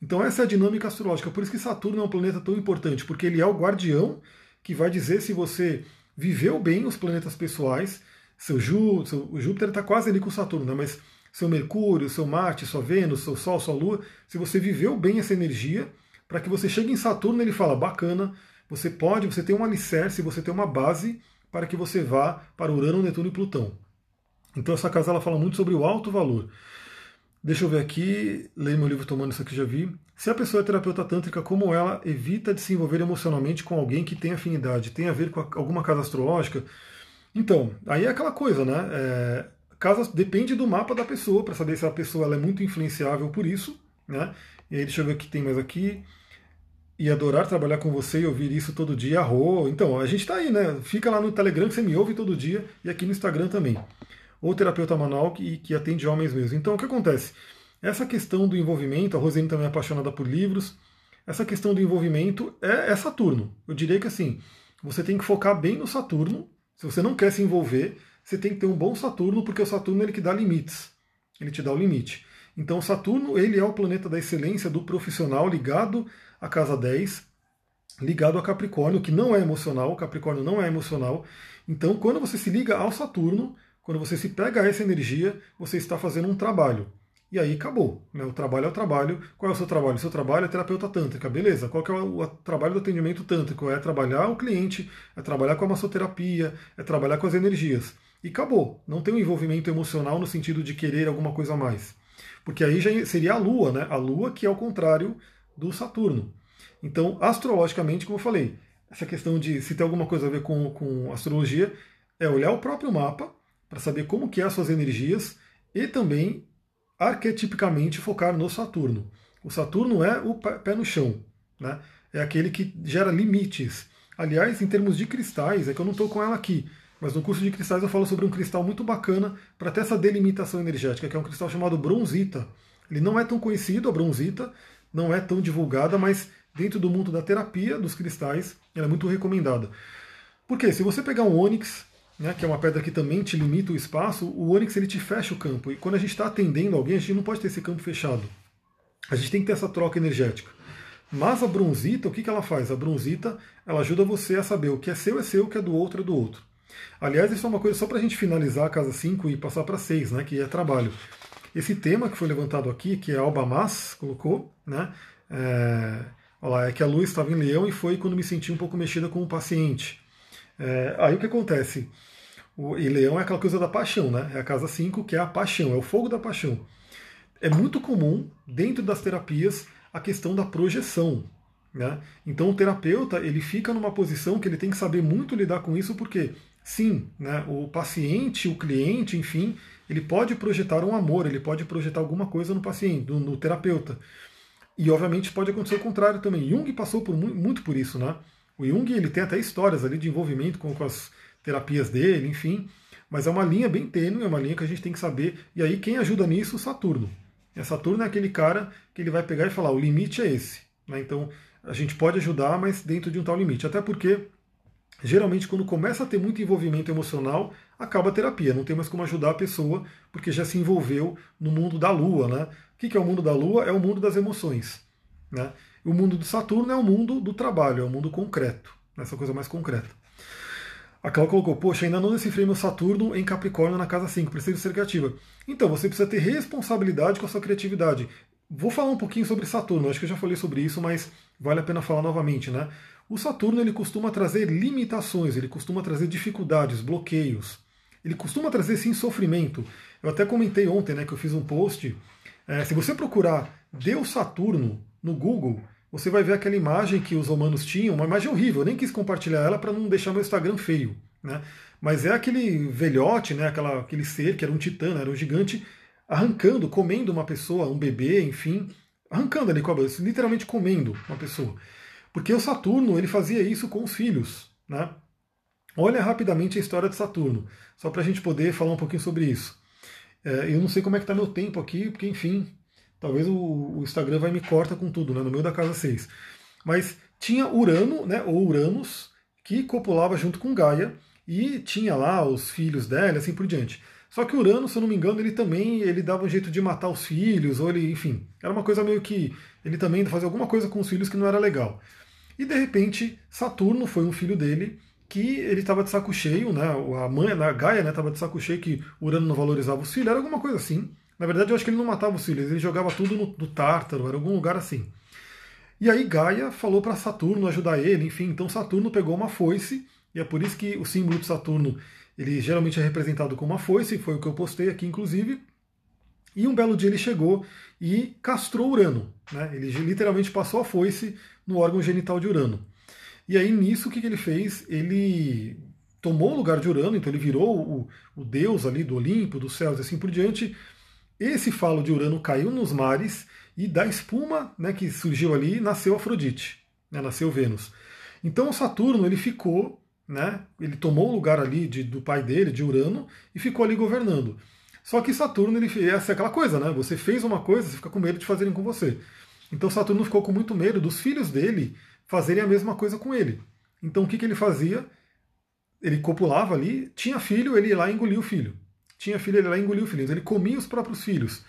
Então essa é a dinâmica astrológica. Por isso que Saturno é um planeta tão importante, porque ele é o guardião que vai dizer se você viveu bem os planetas pessoais. Seu, Jú, seu Júpiter está quase ali com Saturno, né? mas seu Mercúrio, seu Marte, sua Vênus, seu Sol, sua Lua, se você viveu bem essa energia, para que você chegue em Saturno, ele fala, bacana, você pode, você tem um alicerce, você tem uma base para que você vá para Urano, Netuno e Plutão. Então essa casa ela fala muito sobre o alto valor. Deixa eu ver aqui, leio meu livro tomando isso aqui, já vi. Se a pessoa é terapeuta tântrica, como ela evita de se envolver emocionalmente com alguém que tem afinidade, tem a ver com alguma casa astrológica? Então, aí é aquela coisa, né? É, casa, depende do mapa da pessoa, para saber se a pessoa ela é muito influenciável por isso, né? E aí deixa eu ver o que tem mais aqui. E adorar trabalhar com você e ouvir isso todo dia, arro. Então, a gente está aí, né? Fica lá no Telegram que você me ouve todo dia e aqui no Instagram também ou terapeuta manual que, que atende homens mesmo. Então, o que acontece? Essa questão do envolvimento, a Rosane também é apaixonada por livros, essa questão do envolvimento é, é Saturno. Eu diria que assim, você tem que focar bem no Saturno. Se você não quer se envolver, você tem que ter um bom Saturno, porque o Saturno ele que dá limites. Ele te dá o limite. Então, Saturno ele é o planeta da excelência do profissional ligado à casa 10, ligado a Capricórnio, que não é emocional, Capricórnio não é emocional. Então, quando você se liga ao Saturno, quando você se pega a essa energia, você está fazendo um trabalho. E aí acabou. Né? O trabalho é o trabalho. Qual é o seu trabalho? O seu trabalho é terapeuta tântrica, beleza? Qual é o, trabalho do atendimento tântrico? É trabalhar o cliente, é trabalhar com a massoterapia, é trabalhar com as energias. E acabou. Não tem um envolvimento emocional no sentido de querer alguma coisa a mais. Porque aí já seria a Lua, né? A Lua que é o contrário do Saturno. Então, astrologicamente, como eu falei, essa questão de se tem alguma coisa a ver com, com astrologia é olhar o próprio mapa para saber como que é as suas energias e também arquetipicamente focar no Saturno. O Saturno é o pé no chão, né? é aquele que gera limites. Aliás, em termos de cristais, é que eu não estou com ela aqui, mas no curso de cristais eu falo sobre um cristal muito bacana para ter essa delimitação energética, que é um cristal chamado bronzita. Ele não é tão conhecido, a bronzita, não é tão divulgada, mas dentro do mundo da terapia dos cristais, ela é muito recomendada. Porque se você pegar um ônix, né, que é uma pedra que também te limita o espaço, o ônix ele te fecha o campo. E quando a gente está atendendo alguém, a gente não pode ter esse campo fechado. A gente tem que ter essa troca energética. Mas a bronzita, o que, que ela faz? A bronzita ela ajuda você a saber o que é seu é seu, o que é do outro é do outro. Aliás, isso é uma coisa só para a gente finalizar a casa 5 e passar para 6, né, que é trabalho. Esse tema que foi levantado aqui, que é Alba Mas colocou, né, é, lá, é que a luz estava em leão e foi quando me senti um pouco mexida com o paciente. É, aí o que acontece? E leão é aquela coisa da paixão, né? É a casa 5, que é a paixão, é o fogo da paixão. É muito comum, dentro das terapias, a questão da projeção. Né? Então o terapeuta ele fica numa posição que ele tem que saber muito lidar com isso, porque sim, né, o paciente, o cliente, enfim, ele pode projetar um amor, ele pode projetar alguma coisa no paciente, no, no terapeuta. E obviamente pode acontecer o contrário também. Jung passou por, muito por isso, né? O Jung ele tem até histórias ali de envolvimento com, com as terapias dele, enfim. Mas é uma linha bem tênue, é uma linha que a gente tem que saber. E aí quem ajuda nisso? Saturno. E Saturno é aquele cara que ele vai pegar e falar, o limite é esse. Né? Então a gente pode ajudar, mas dentro de um tal limite. Até porque, geralmente, quando começa a ter muito envolvimento emocional, acaba a terapia. Não tem mais como ajudar a pessoa, porque já se envolveu no mundo da Lua. Né? O que é o mundo da Lua? É o mundo das emoções. Né? O mundo do Saturno é o mundo do trabalho, é o mundo concreto, essa coisa mais concreta. A colocou, poxa, ainda não decifrei meu Saturno em Capricórnio na casa 5, preciso ser criativa. Então, você precisa ter responsabilidade com a sua criatividade. Vou falar um pouquinho sobre Saturno, acho que eu já falei sobre isso, mas vale a pena falar novamente, né? O Saturno ele costuma trazer limitações, ele costuma trazer dificuldades, bloqueios. Ele costuma trazer sim sofrimento. Eu até comentei ontem, né, que eu fiz um post. É, se você procurar Deus Saturno no Google, você vai ver aquela imagem que os romanos tinham, uma imagem horrível, eu nem quis compartilhar ela para não deixar meu Instagram feio. Né? Mas é aquele velhote, né, aquela, aquele ser que era um titã, era um gigante, arrancando, comendo uma pessoa, um bebê, enfim, arrancando ali com a boca, literalmente comendo uma pessoa. Porque o Saturno ele fazia isso com os filhos. Né? Olha rapidamente a história de Saturno, só para a gente poder falar um pouquinho sobre isso. É, eu não sei como é que está meu tempo aqui, porque enfim, Talvez o, o Instagram vai me corta com tudo, né, no meio da casa 6. Mas tinha Urano, né, ou Uranus, que copulava junto com Gaia, e tinha lá os filhos dela, assim por diante. Só que Urano, se eu não me engano, ele também ele dava um jeito de matar os filhos, ou ele, enfim, era uma coisa meio que ele também fazia alguma coisa com os filhos que não era legal. E de repente, Saturno foi um filho dele que ele estava de saco cheio, né? A mãe, a Gaia, né, estava de saco cheio que Urano não valorizava os filhos, era alguma coisa assim. Na verdade, eu acho que ele não matava os filhos, ele jogava tudo no, no Tártaro, era algum lugar assim. E aí Gaia falou para Saturno ajudar ele, enfim, então Saturno pegou uma foice, e é por isso que o símbolo de Saturno ele geralmente é representado com uma foice, foi o que eu postei aqui, inclusive. E um belo dia ele chegou e castrou Urano. Né? Ele literalmente passou a foice no órgão genital de Urano. E aí nisso o que, que ele fez? Ele tomou o lugar de Urano, então ele virou o, o deus ali do Olimpo, dos céus e assim por diante, esse falo de Urano caiu nos mares e da espuma né, que surgiu ali nasceu Afrodite, né, nasceu Vênus. Então o Saturno ele ficou, né, ele tomou o lugar ali de, do pai dele, de Urano, e ficou ali governando. Só que Saturno ele é aquela coisa, né? Você fez uma coisa, você fica com medo de fazerem com você. Então Saturno ficou com muito medo dos filhos dele fazerem a mesma coisa com ele. Então o que, que ele fazia? Ele copulava ali, tinha filho, ele ia lá e engolia o filho tinha filho, ele lá engoliu o filho, então ele comia os próprios filhos.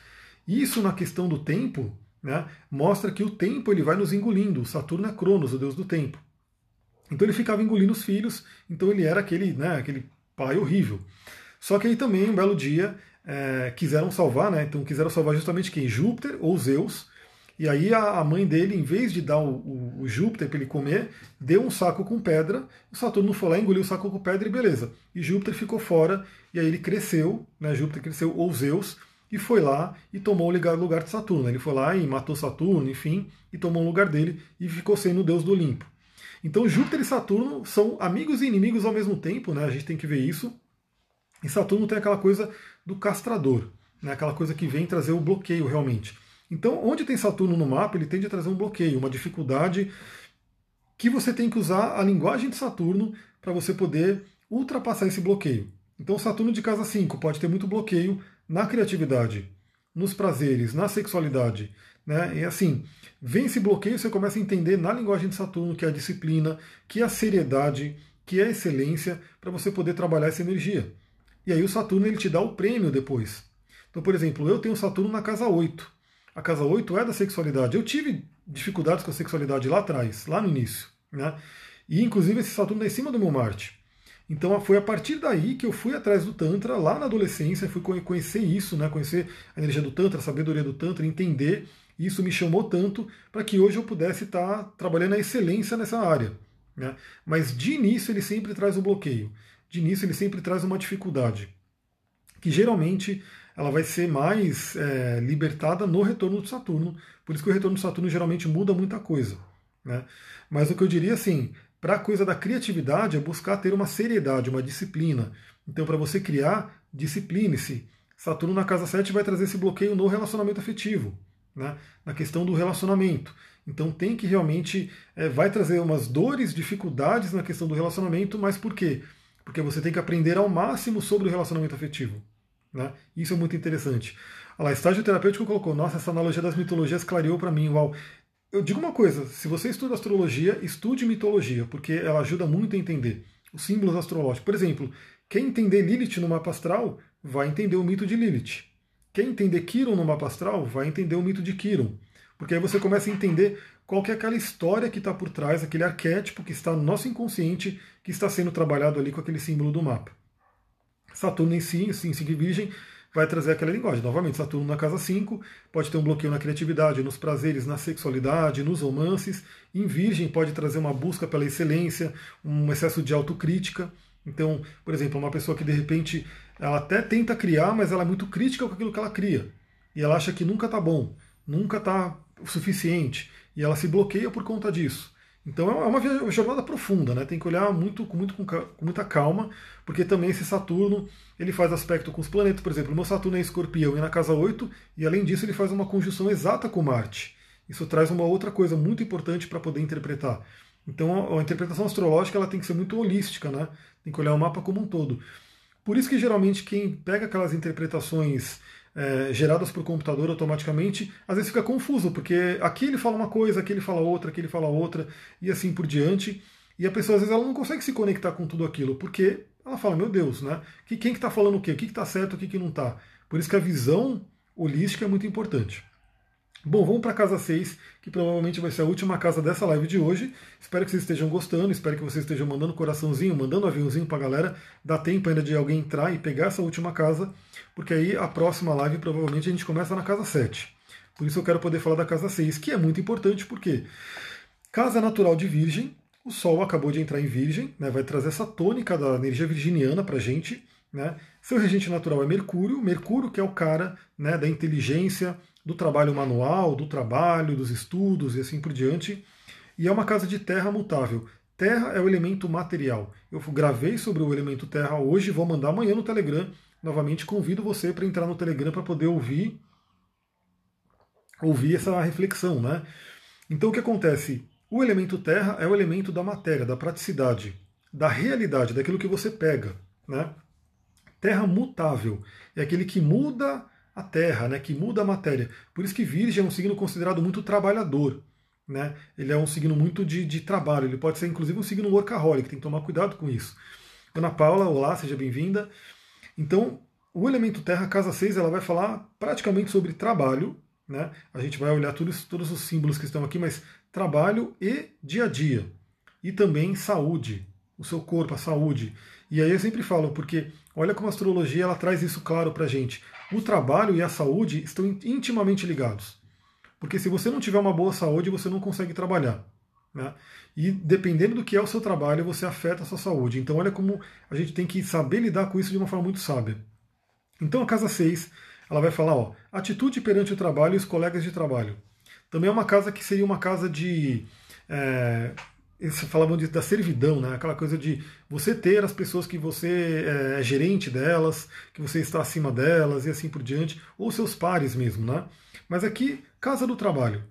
Isso na questão do tempo né, mostra que o tempo ele vai nos engolindo. Saturno é Cronos, o deus do tempo. Então ele ficava engolindo os filhos, então ele era aquele, né, aquele pai horrível. Só que aí também, um belo dia, é, quiseram salvar, né, então quiseram salvar justamente quem? Júpiter ou Zeus, e aí a, mãe dele, em vez de dar o, o, o Júpiter para ele comer, deu um saco com pedra. O Saturno foi lá, engoliu o saco com pedra e beleza. E Júpiter ficou fora, e aí ele cresceu, né? Júpiter cresceu, ou Zeus, e foi lá e tomou o lugar, de Saturno. Ele foi lá e matou Saturno, enfim, e tomou o lugar dele e ficou sendo o deus do Olimpo. Então Júpiter e Saturno são amigos e inimigos ao mesmo tempo, né? A gente tem que ver isso. E Saturno tem aquela coisa do castrador, né? aquela coisa que vem trazer o bloqueio realmente. Então, onde tem Saturno no mapa, ele tende a trazer um bloqueio, uma dificuldade que você tem que usar a linguagem de Saturno para você poder ultrapassar esse bloqueio. Então, Saturno de casa 5 pode ter muito bloqueio na criatividade, nos prazeres, na sexualidade. Né? E assim, vem esse bloqueio, você começa a entender na linguagem de Saturno que é a disciplina, que é a seriedade, que é a excelência, para você poder trabalhar essa energia. E aí o Saturno ele te dá o prêmio depois. Então, por exemplo, eu tenho Saturno na casa 8. A casa 8 é da sexualidade. Eu tive dificuldades com a sexualidade lá atrás, lá no início. Né? E inclusive esse Saturno é em cima do meu Marte. Então foi a partir daí que eu fui atrás do Tantra, lá na adolescência, fui conhecer isso, né? conhecer a energia do Tantra, a sabedoria do Tantra, entender. Isso me chamou tanto para que hoje eu pudesse estar trabalhando a excelência nessa área. Né? Mas de início ele sempre traz um bloqueio. De início ele sempre traz uma dificuldade. Que geralmente ela vai ser mais é, libertada no retorno de Saturno. Por isso que o retorno de Saturno geralmente muda muita coisa. Né? Mas o que eu diria assim, para a coisa da criatividade é buscar ter uma seriedade, uma disciplina. Então, para você criar, discipline-se. Saturno na casa 7 vai trazer esse bloqueio no relacionamento afetivo, né? na questão do relacionamento. Então tem que realmente, é, vai trazer umas dores, dificuldades na questão do relacionamento, mas por quê? Porque você tem que aprender ao máximo sobre o relacionamento afetivo. Né? Isso é muito interessante. Olha lá, estágio terapêutico colocou, nossa, essa analogia das mitologias clareou para mim, uau. Eu digo uma coisa, se você estuda astrologia, estude mitologia, porque ela ajuda muito a entender os símbolos astrológicos. Por exemplo, quem entender Lilith no mapa astral vai entender o mito de Lilith. Quem entender Kiron no mapa astral vai entender o mito de Kiron. Porque aí você começa a entender qual é aquela história que está por trás, aquele arquétipo que está no nosso inconsciente, que está sendo trabalhado ali com aquele símbolo do mapa. Saturno em si, em 5 Virgem, vai trazer aquela linguagem. Novamente, Saturno na casa 5 pode ter um bloqueio na criatividade, nos prazeres, na sexualidade, nos romances. Em Virgem pode trazer uma busca pela excelência, um excesso de autocrítica. Então, por exemplo, uma pessoa que de repente ela até tenta criar, mas ela é muito crítica com aquilo que ela cria. E ela acha que nunca está bom, nunca está o suficiente. E ela se bloqueia por conta disso. Então é uma jornada profunda, né? Tem que olhar muito, com, muito, com, muita calma, porque também esse Saturno ele faz aspecto com os planetas. Por exemplo, o meu Saturno é escorpião e na casa 8, e além disso ele faz uma conjunção exata com Marte. Isso traz uma outra coisa muito importante para poder interpretar. Então a, a interpretação astrológica ela tem que ser muito holística, né? Tem que olhar o mapa como um todo. Por isso que geralmente quem pega aquelas interpretações é, geradas por computador automaticamente, às vezes fica confuso, porque aqui ele fala uma coisa, aqui ele fala outra, aqui ele fala outra, e assim por diante. E a pessoa às vezes ela não consegue se conectar com tudo aquilo, porque ela fala, meu Deus, né? Que, quem que está falando o quê? O que está certo, o que, que não está? Por isso que a visão holística é muito importante. Bom, vamos para a casa 6, que provavelmente vai ser a última casa dessa live de hoje. Espero que vocês estejam gostando, espero que vocês estejam mandando coraçãozinho, mandando aviãozinho para a galera. Dá tempo ainda de alguém entrar e pegar essa última casa, porque aí a próxima live provavelmente a gente começa na casa 7. Por isso eu quero poder falar da casa 6, que é muito importante, porque casa natural de Virgem, o Sol acabou de entrar em Virgem, né, vai trazer essa tônica da energia virginiana para gente. Né? Seu regente natural é Mercúrio, Mercúrio que é o cara né, da inteligência, do trabalho manual, do trabalho, dos estudos e assim por diante. E é uma casa de terra mutável. Terra é o elemento material. Eu gravei sobre o elemento terra hoje, vou mandar amanhã no Telegram. Novamente convido você para entrar no Telegram para poder ouvir ouvir essa reflexão, né? Então o que acontece? O elemento terra é o elemento da matéria, da praticidade, da realidade, daquilo que você pega, né? Terra mutável é aquele que muda a Terra, né, que muda a matéria. Por isso que Virgem é um signo considerado muito trabalhador. Né? Ele é um signo muito de, de trabalho, ele pode ser inclusive um signo workaholic, tem que tomar cuidado com isso. Ana Paula, olá, seja bem-vinda. Então, o elemento Terra, casa 6, ela vai falar praticamente sobre trabalho. Né? A gente vai olhar todos, todos os símbolos que estão aqui, mas trabalho e dia a dia. E também saúde, o seu corpo, a saúde. E aí eu sempre falo, porque olha como a astrologia ela traz isso claro para gente o trabalho e a saúde estão intimamente ligados. Porque se você não tiver uma boa saúde, você não consegue trabalhar. Né? E dependendo do que é o seu trabalho, você afeta a sua saúde. Então, olha como a gente tem que saber lidar com isso de uma forma muito sábia. Então, a casa 6, ela vai falar: ó, atitude perante o trabalho e os colegas de trabalho. Também é uma casa que seria uma casa de é, falavam de, da servidão, né? aquela coisa de você ter as pessoas que você é, é gerente delas, que você está acima delas e assim por diante, ou seus pares mesmo. Né? Mas aqui, casa do trabalho.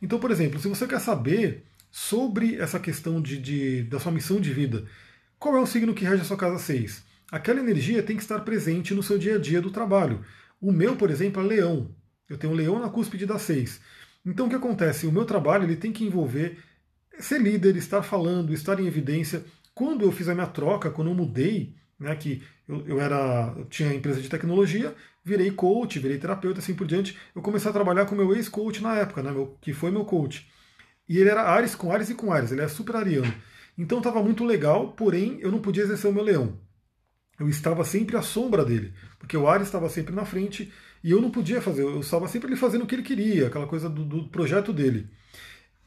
Então, por exemplo, se você quer saber sobre essa questão de, de, da sua missão de vida. Qual é o signo que rege a sua casa 6? Aquela energia tem que estar presente no seu dia a dia do trabalho. O meu, por exemplo, é leão. Eu tenho um leão na cúspide da 6. Então o que acontece? O meu trabalho ele tem que envolver ser líder, estar falando, estar em evidência. Quando eu fiz a minha troca, quando eu mudei, né, que eu, eu era, eu tinha empresa de tecnologia, virei coach, virei terapeuta, assim por diante. Eu comecei a trabalhar com meu ex-coach na época, né, meu, que foi meu coach. E ele era Ares com Ares e com Ares, ele é super ariano. Então estava muito legal, porém eu não podia exercer o meu leão. Eu estava sempre à sombra dele, porque o Ares estava sempre na frente e eu não podia fazer, eu estava sempre ali fazendo o que ele queria, aquela coisa do, do projeto dele.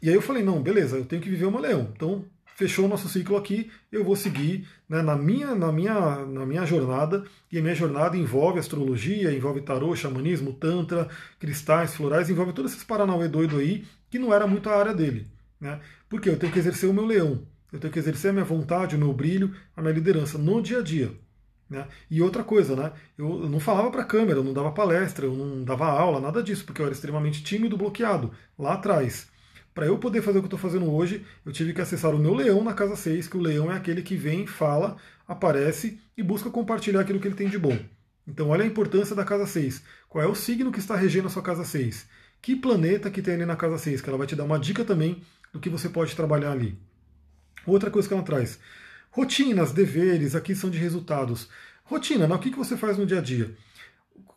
E aí eu falei, não, beleza, eu tenho que viver meu leão. Então fechou o nosso ciclo aqui, eu vou seguir né, na, minha, na, minha, na minha jornada, e a minha jornada envolve astrologia, envolve tarô, xamanismo, tantra, cristais, florais, envolve todos esses paranauê doido aí, que não era muito a área dele. Né? Porque eu tenho que exercer o meu leão, eu tenho que exercer a minha vontade, o meu brilho, a minha liderança no dia a dia. Né? E outra coisa, né? eu não falava para a câmera, eu não dava palestra, eu não dava aula, nada disso, porque eu era extremamente tímido, bloqueado, lá atrás. Para eu poder fazer o que estou fazendo hoje, eu tive que acessar o meu leão na casa 6, que o leão é aquele que vem, fala, aparece e busca compartilhar aquilo que ele tem de bom. Então olha a importância da casa 6. Qual é o signo que está regendo a sua casa 6? Que planeta que tem ali na casa 6? Que ela vai te dar uma dica também do que você pode trabalhar ali. Outra coisa que ela traz. Rotinas, deveres, aqui são de resultados. Rotina, né? o que você faz no dia a dia?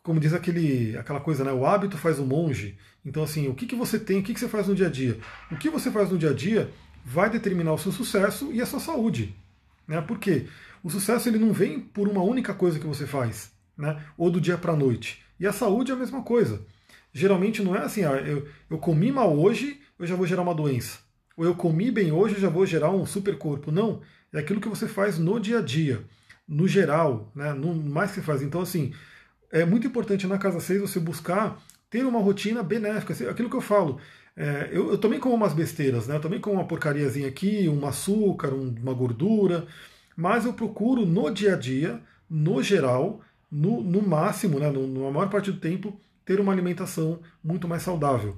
Como diz aquele, aquela coisa, né? o hábito faz o monge. Então, assim, o que, que você tem, o que, que você faz no dia a dia? O que você faz no dia a dia vai determinar o seu sucesso e a sua saúde. Né? Por quê? O sucesso ele não vem por uma única coisa que você faz, né? ou do dia para a noite. E a saúde é a mesma coisa. Geralmente não é assim, ah, eu, eu comi mal hoje, eu já vou gerar uma doença. Ou eu comi bem hoje, eu já vou gerar um super corpo. Não, é aquilo que você faz no dia a dia, no geral, né? no mais que faz. Então, assim, é muito importante na casa 6 você buscar ter uma rotina benéfica. Aquilo que eu falo, é, eu, eu, também como umas besteiras, né? Eu também como uma porcariazinha aqui, um açúcar, um, uma gordura, mas eu procuro no dia a dia, no geral, no, no máximo, né, no, na maior parte do tempo, ter uma alimentação muito mais saudável.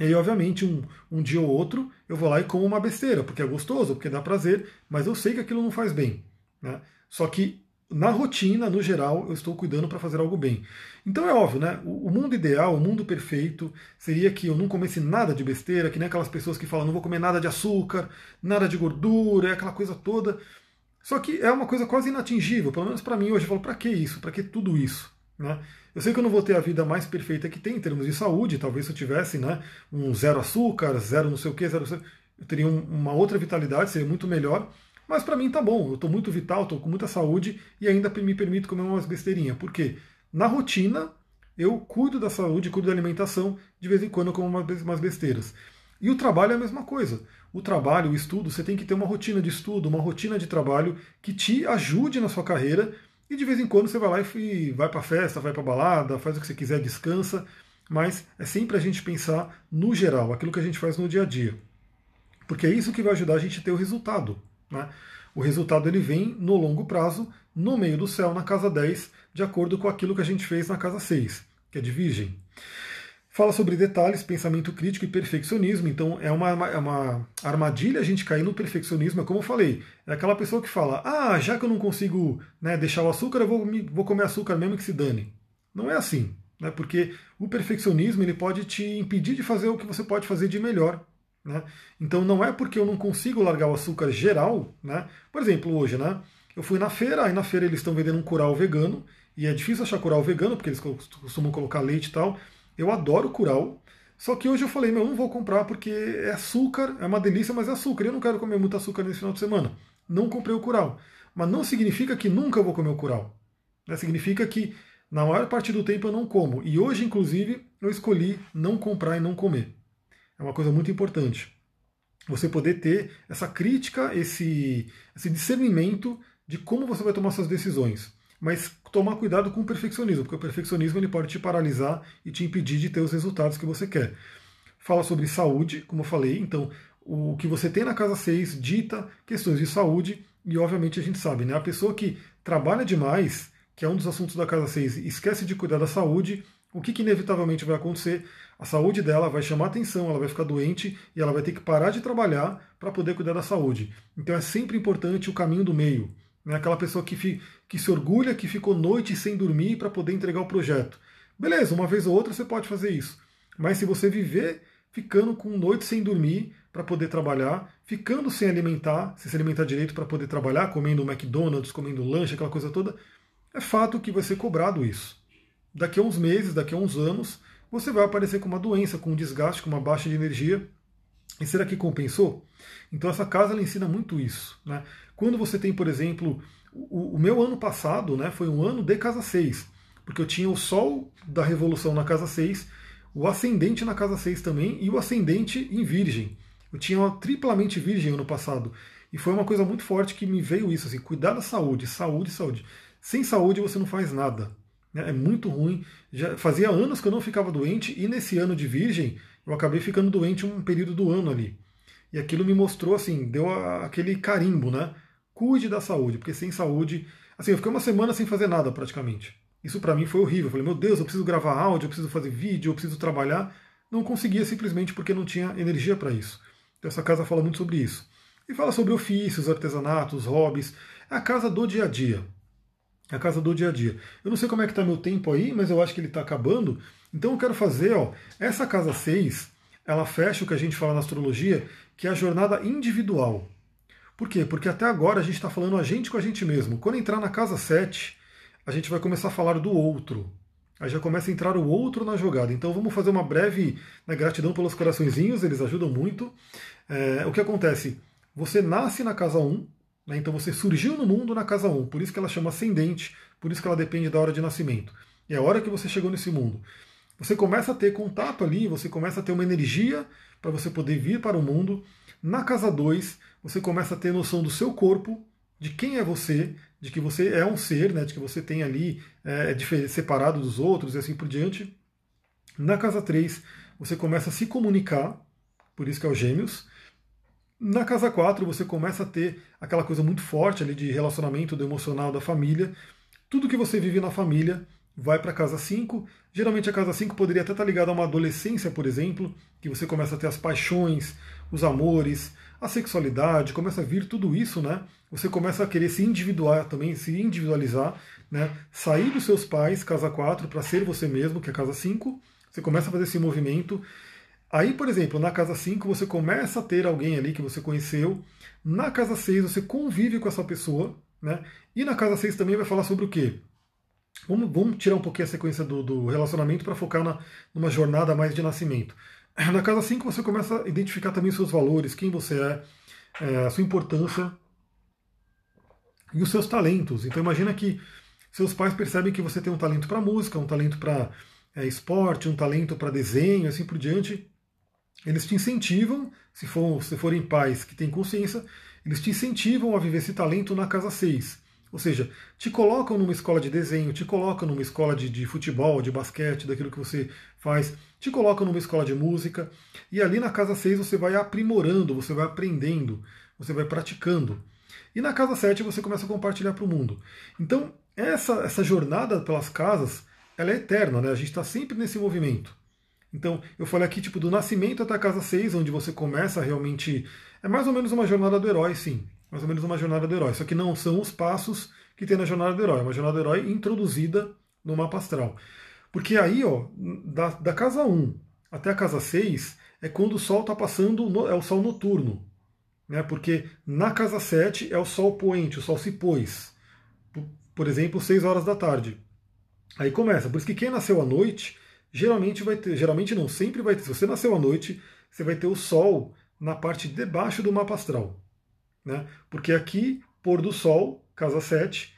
E aí, obviamente, um, um dia ou outro eu vou lá e como uma besteira, porque é gostoso, porque dá prazer, mas eu sei que aquilo não faz bem. Né? Só que na rotina, no geral, eu estou cuidando para fazer algo bem. Então é óbvio, né? O mundo ideal, o mundo perfeito, seria que eu não comesse nada de besteira, que nem aquelas pessoas que falam, não vou comer nada de açúcar, nada de gordura, é aquela coisa toda. Só que é uma coisa quase inatingível, pelo menos para mim hoje. Eu falo, para que isso? Para que tudo isso? Né? Eu sei que eu não vou ter a vida mais perfeita que tem em termos de saúde, talvez se eu tivesse né, um zero açúcar, zero não sei o que, zero, eu teria uma outra vitalidade, seria muito melhor. Mas para mim tá bom, eu estou muito vital, estou com muita saúde e ainda me permito comer umas besteirinhas. Por quê? Na rotina, eu cuido da saúde, cuido da alimentação, de vez em quando eu como umas besteiras. E o trabalho é a mesma coisa. O trabalho, o estudo, você tem que ter uma rotina de estudo, uma rotina de trabalho que te ajude na sua carreira. E de vez em quando você vai lá e vai para festa, vai para balada, faz o que você quiser, descansa. Mas é sempre a gente pensar no geral, aquilo que a gente faz no dia a dia. Porque é isso que vai ajudar a gente a ter o resultado. Né? O resultado ele vem no longo prazo, no meio do céu, na casa 10, de acordo com aquilo que a gente fez na casa 6, que é de Virgem. Fala sobre detalhes, pensamento crítico e perfeccionismo. Então é uma, é uma armadilha a gente cair no perfeccionismo. É como eu falei, é aquela pessoa que fala: ah, já que eu não consigo né, deixar o açúcar, eu vou, vou comer açúcar mesmo que se dane. Não é assim, né, porque o perfeccionismo ele pode te impedir de fazer o que você pode fazer de melhor. Né? Então não é porque eu não consigo largar o açúcar geral. Né? Por exemplo, hoje, né, eu fui na feira, aí na feira eles estão vendendo um curau vegano, e é difícil achar curau vegano, porque eles costumam colocar leite e tal. Eu adoro curau, só que hoje eu falei, meu, eu não vou comprar porque é açúcar, é uma delícia, mas é açúcar. Eu não quero comer muito açúcar nesse final de semana. Não comprei o curau. Mas não significa que nunca vou comer o curau. Né? Significa que na maior parte do tempo eu não como. E hoje, inclusive, eu escolhi não comprar e não comer. É uma coisa muito importante. Você poder ter essa crítica, esse, esse discernimento de como você vai tomar suas decisões mas tomar cuidado com o perfeccionismo, porque o perfeccionismo ele pode te paralisar e te impedir de ter os resultados que você quer. Fala sobre saúde, como eu falei, então o que você tem na casa 6 dita questões de saúde, e obviamente a gente sabe, né? A pessoa que trabalha demais, que é um dos assuntos da casa 6, esquece de cuidar da saúde, o que, que inevitavelmente vai acontecer? A saúde dela vai chamar atenção, ela vai ficar doente e ela vai ter que parar de trabalhar para poder cuidar da saúde. Então é sempre importante o caminho do meio. Né? Aquela pessoa que, fi, que se orgulha que ficou noite sem dormir para poder entregar o projeto. Beleza, uma vez ou outra você pode fazer isso. Mas se você viver ficando com noite sem dormir para poder trabalhar, ficando sem alimentar, sem se alimentar direito para poder trabalhar, comendo McDonald's, comendo lanche, aquela coisa toda, é fato que vai ser cobrado isso. Daqui a uns meses, daqui a uns anos, você vai aparecer com uma doença, com um desgaste, com uma baixa de energia. E será que compensou? Então essa casa ela ensina muito isso. Né? Quando você tem, por exemplo, o, o meu ano passado né, foi um ano de casa 6, porque eu tinha o Sol da Revolução na casa 6, o ascendente na casa 6 também e o ascendente em Virgem. Eu tinha uma triplamente Virgem ano passado. E foi uma coisa muito forte que me veio isso, assim, cuidar da saúde, saúde, saúde. Sem saúde você não faz nada. Né? É muito ruim. Já fazia anos que eu não ficava doente e nesse ano de Virgem eu acabei ficando doente um período do ano ali. E aquilo me mostrou assim, deu aquele carimbo, né? Cuide da saúde, porque sem saúde, assim, eu fiquei uma semana sem fazer nada praticamente. Isso para mim foi horrível. Eu falei, meu Deus, eu preciso gravar áudio, eu preciso fazer vídeo, eu preciso trabalhar. Não conseguia simplesmente porque não tinha energia para isso. Então essa casa fala muito sobre isso. E fala sobre ofícios, artesanatos, hobbies. É a casa do dia a dia a casa do dia a dia. Eu não sei como é que está meu tempo aí, mas eu acho que ele está acabando. Então eu quero fazer, ó, essa casa 6, ela fecha o que a gente fala na astrologia, que é a jornada individual. Por quê? Porque até agora a gente está falando a gente com a gente mesmo. Quando entrar na casa 7, a gente vai começar a falar do outro. Aí já começa a entrar o outro na jogada. Então vamos fazer uma breve né, gratidão pelos coraçõezinhos, eles ajudam muito. É, o que acontece? Você nasce na casa 1, né? Então você surgiu no mundo na casa 1, por isso que ela chama ascendente, por isso que ela depende da hora de nascimento. É a hora que você chegou nesse mundo. Você começa a ter contato ali, você começa a ter uma energia para você poder vir para o mundo. Na casa 2, você começa a ter noção do seu corpo, de quem é você, de que você é um ser, né, de que você tem ali é, é separado dos outros e assim por diante. Na casa 3, você começa a se comunicar, por isso que é o Gêmeos. Na casa 4, você começa a ter aquela coisa muito forte ali de relacionamento do emocional da família. Tudo que você vive na família vai para a casa 5. Geralmente a casa 5 poderia até estar ligada a uma adolescência, por exemplo, que você começa a ter as paixões, os amores, a sexualidade, começa a vir tudo isso, né? Você começa a querer se individuar também, se individualizar, né? Sair dos seus pais, casa 4, para ser você mesmo, que é casa 5. Você começa a fazer esse movimento Aí, por exemplo, na casa 5 você começa a ter alguém ali que você conheceu. Na casa 6 você convive com essa pessoa. Né? E na casa 6 também vai falar sobre o quê? Vamos, vamos tirar um pouquinho a sequência do, do relacionamento para focar na, numa jornada mais de nascimento. Na casa 5 você começa a identificar também seus valores, quem você é, é, a sua importância e os seus talentos. Então imagina que seus pais percebem que você tem um talento para música, um talento para é, esporte, um talento para desenho, assim por diante eles te incentivam, se, for, se forem pais que têm consciência, eles te incentivam a viver esse talento na casa 6. Ou seja, te colocam numa escola de desenho, te colocam numa escola de, de futebol, de basquete, daquilo que você faz, te colocam numa escola de música, e ali na casa 6 você vai aprimorando, você vai aprendendo, você vai praticando. E na casa 7 você começa a compartilhar para o mundo. Então, essa, essa jornada pelas casas, ela é eterna, né? A gente está sempre nesse movimento. Então, eu falei aqui, tipo, do nascimento até a casa 6, onde você começa realmente. É mais ou menos uma jornada do herói, sim. Mais ou menos uma jornada do herói. Só que não são os passos que tem na jornada do herói. É uma jornada do herói introduzida no mapa astral. Porque aí, ó, da, da casa 1 até a casa 6 é quando o Sol está passando, no, é o Sol noturno. Né? Porque na casa 7 é o Sol poente, o Sol se pôs. Por, por exemplo, 6 horas da tarde. Aí começa. Por isso que quem nasceu à noite geralmente vai ter, geralmente não, sempre vai ter, se você nasceu à noite, você vai ter o Sol na parte de debaixo do mapa astral. Né? Porque aqui, pôr do Sol, casa 7,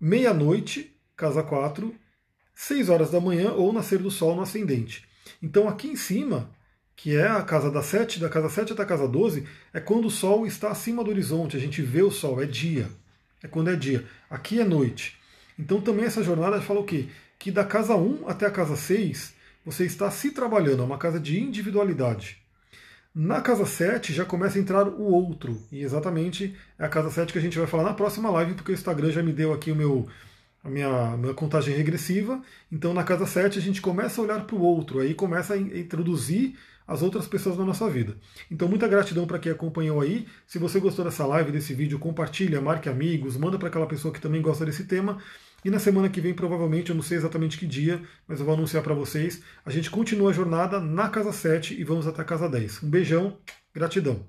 meia-noite, casa 4, 6 horas da manhã ou nascer do Sol no ascendente. Então aqui em cima, que é a casa da 7, da casa 7 até a casa 12, é quando o Sol está acima do horizonte, a gente vê o Sol, é dia. É quando é dia. Aqui é noite. Então também essa jornada fala o quê? Que da casa 1 até a casa 6 você está se trabalhando, é uma casa de individualidade. Na casa 7 já começa a entrar o outro, e exatamente é a casa 7 que a gente vai falar na próxima live, porque o Instagram já me deu aqui o meu, a minha, minha contagem regressiva. Então, na casa 7, a gente começa a olhar para o outro, aí começa a introduzir as outras pessoas na nossa vida. Então, muita gratidão para quem acompanhou aí. Se você gostou dessa live, desse vídeo, compartilha, marque amigos, manda para aquela pessoa que também gosta desse tema. E na semana que vem, provavelmente, eu não sei exatamente que dia, mas eu vou anunciar para vocês. A gente continua a jornada na casa 7 e vamos até a casa 10. Um beijão, gratidão.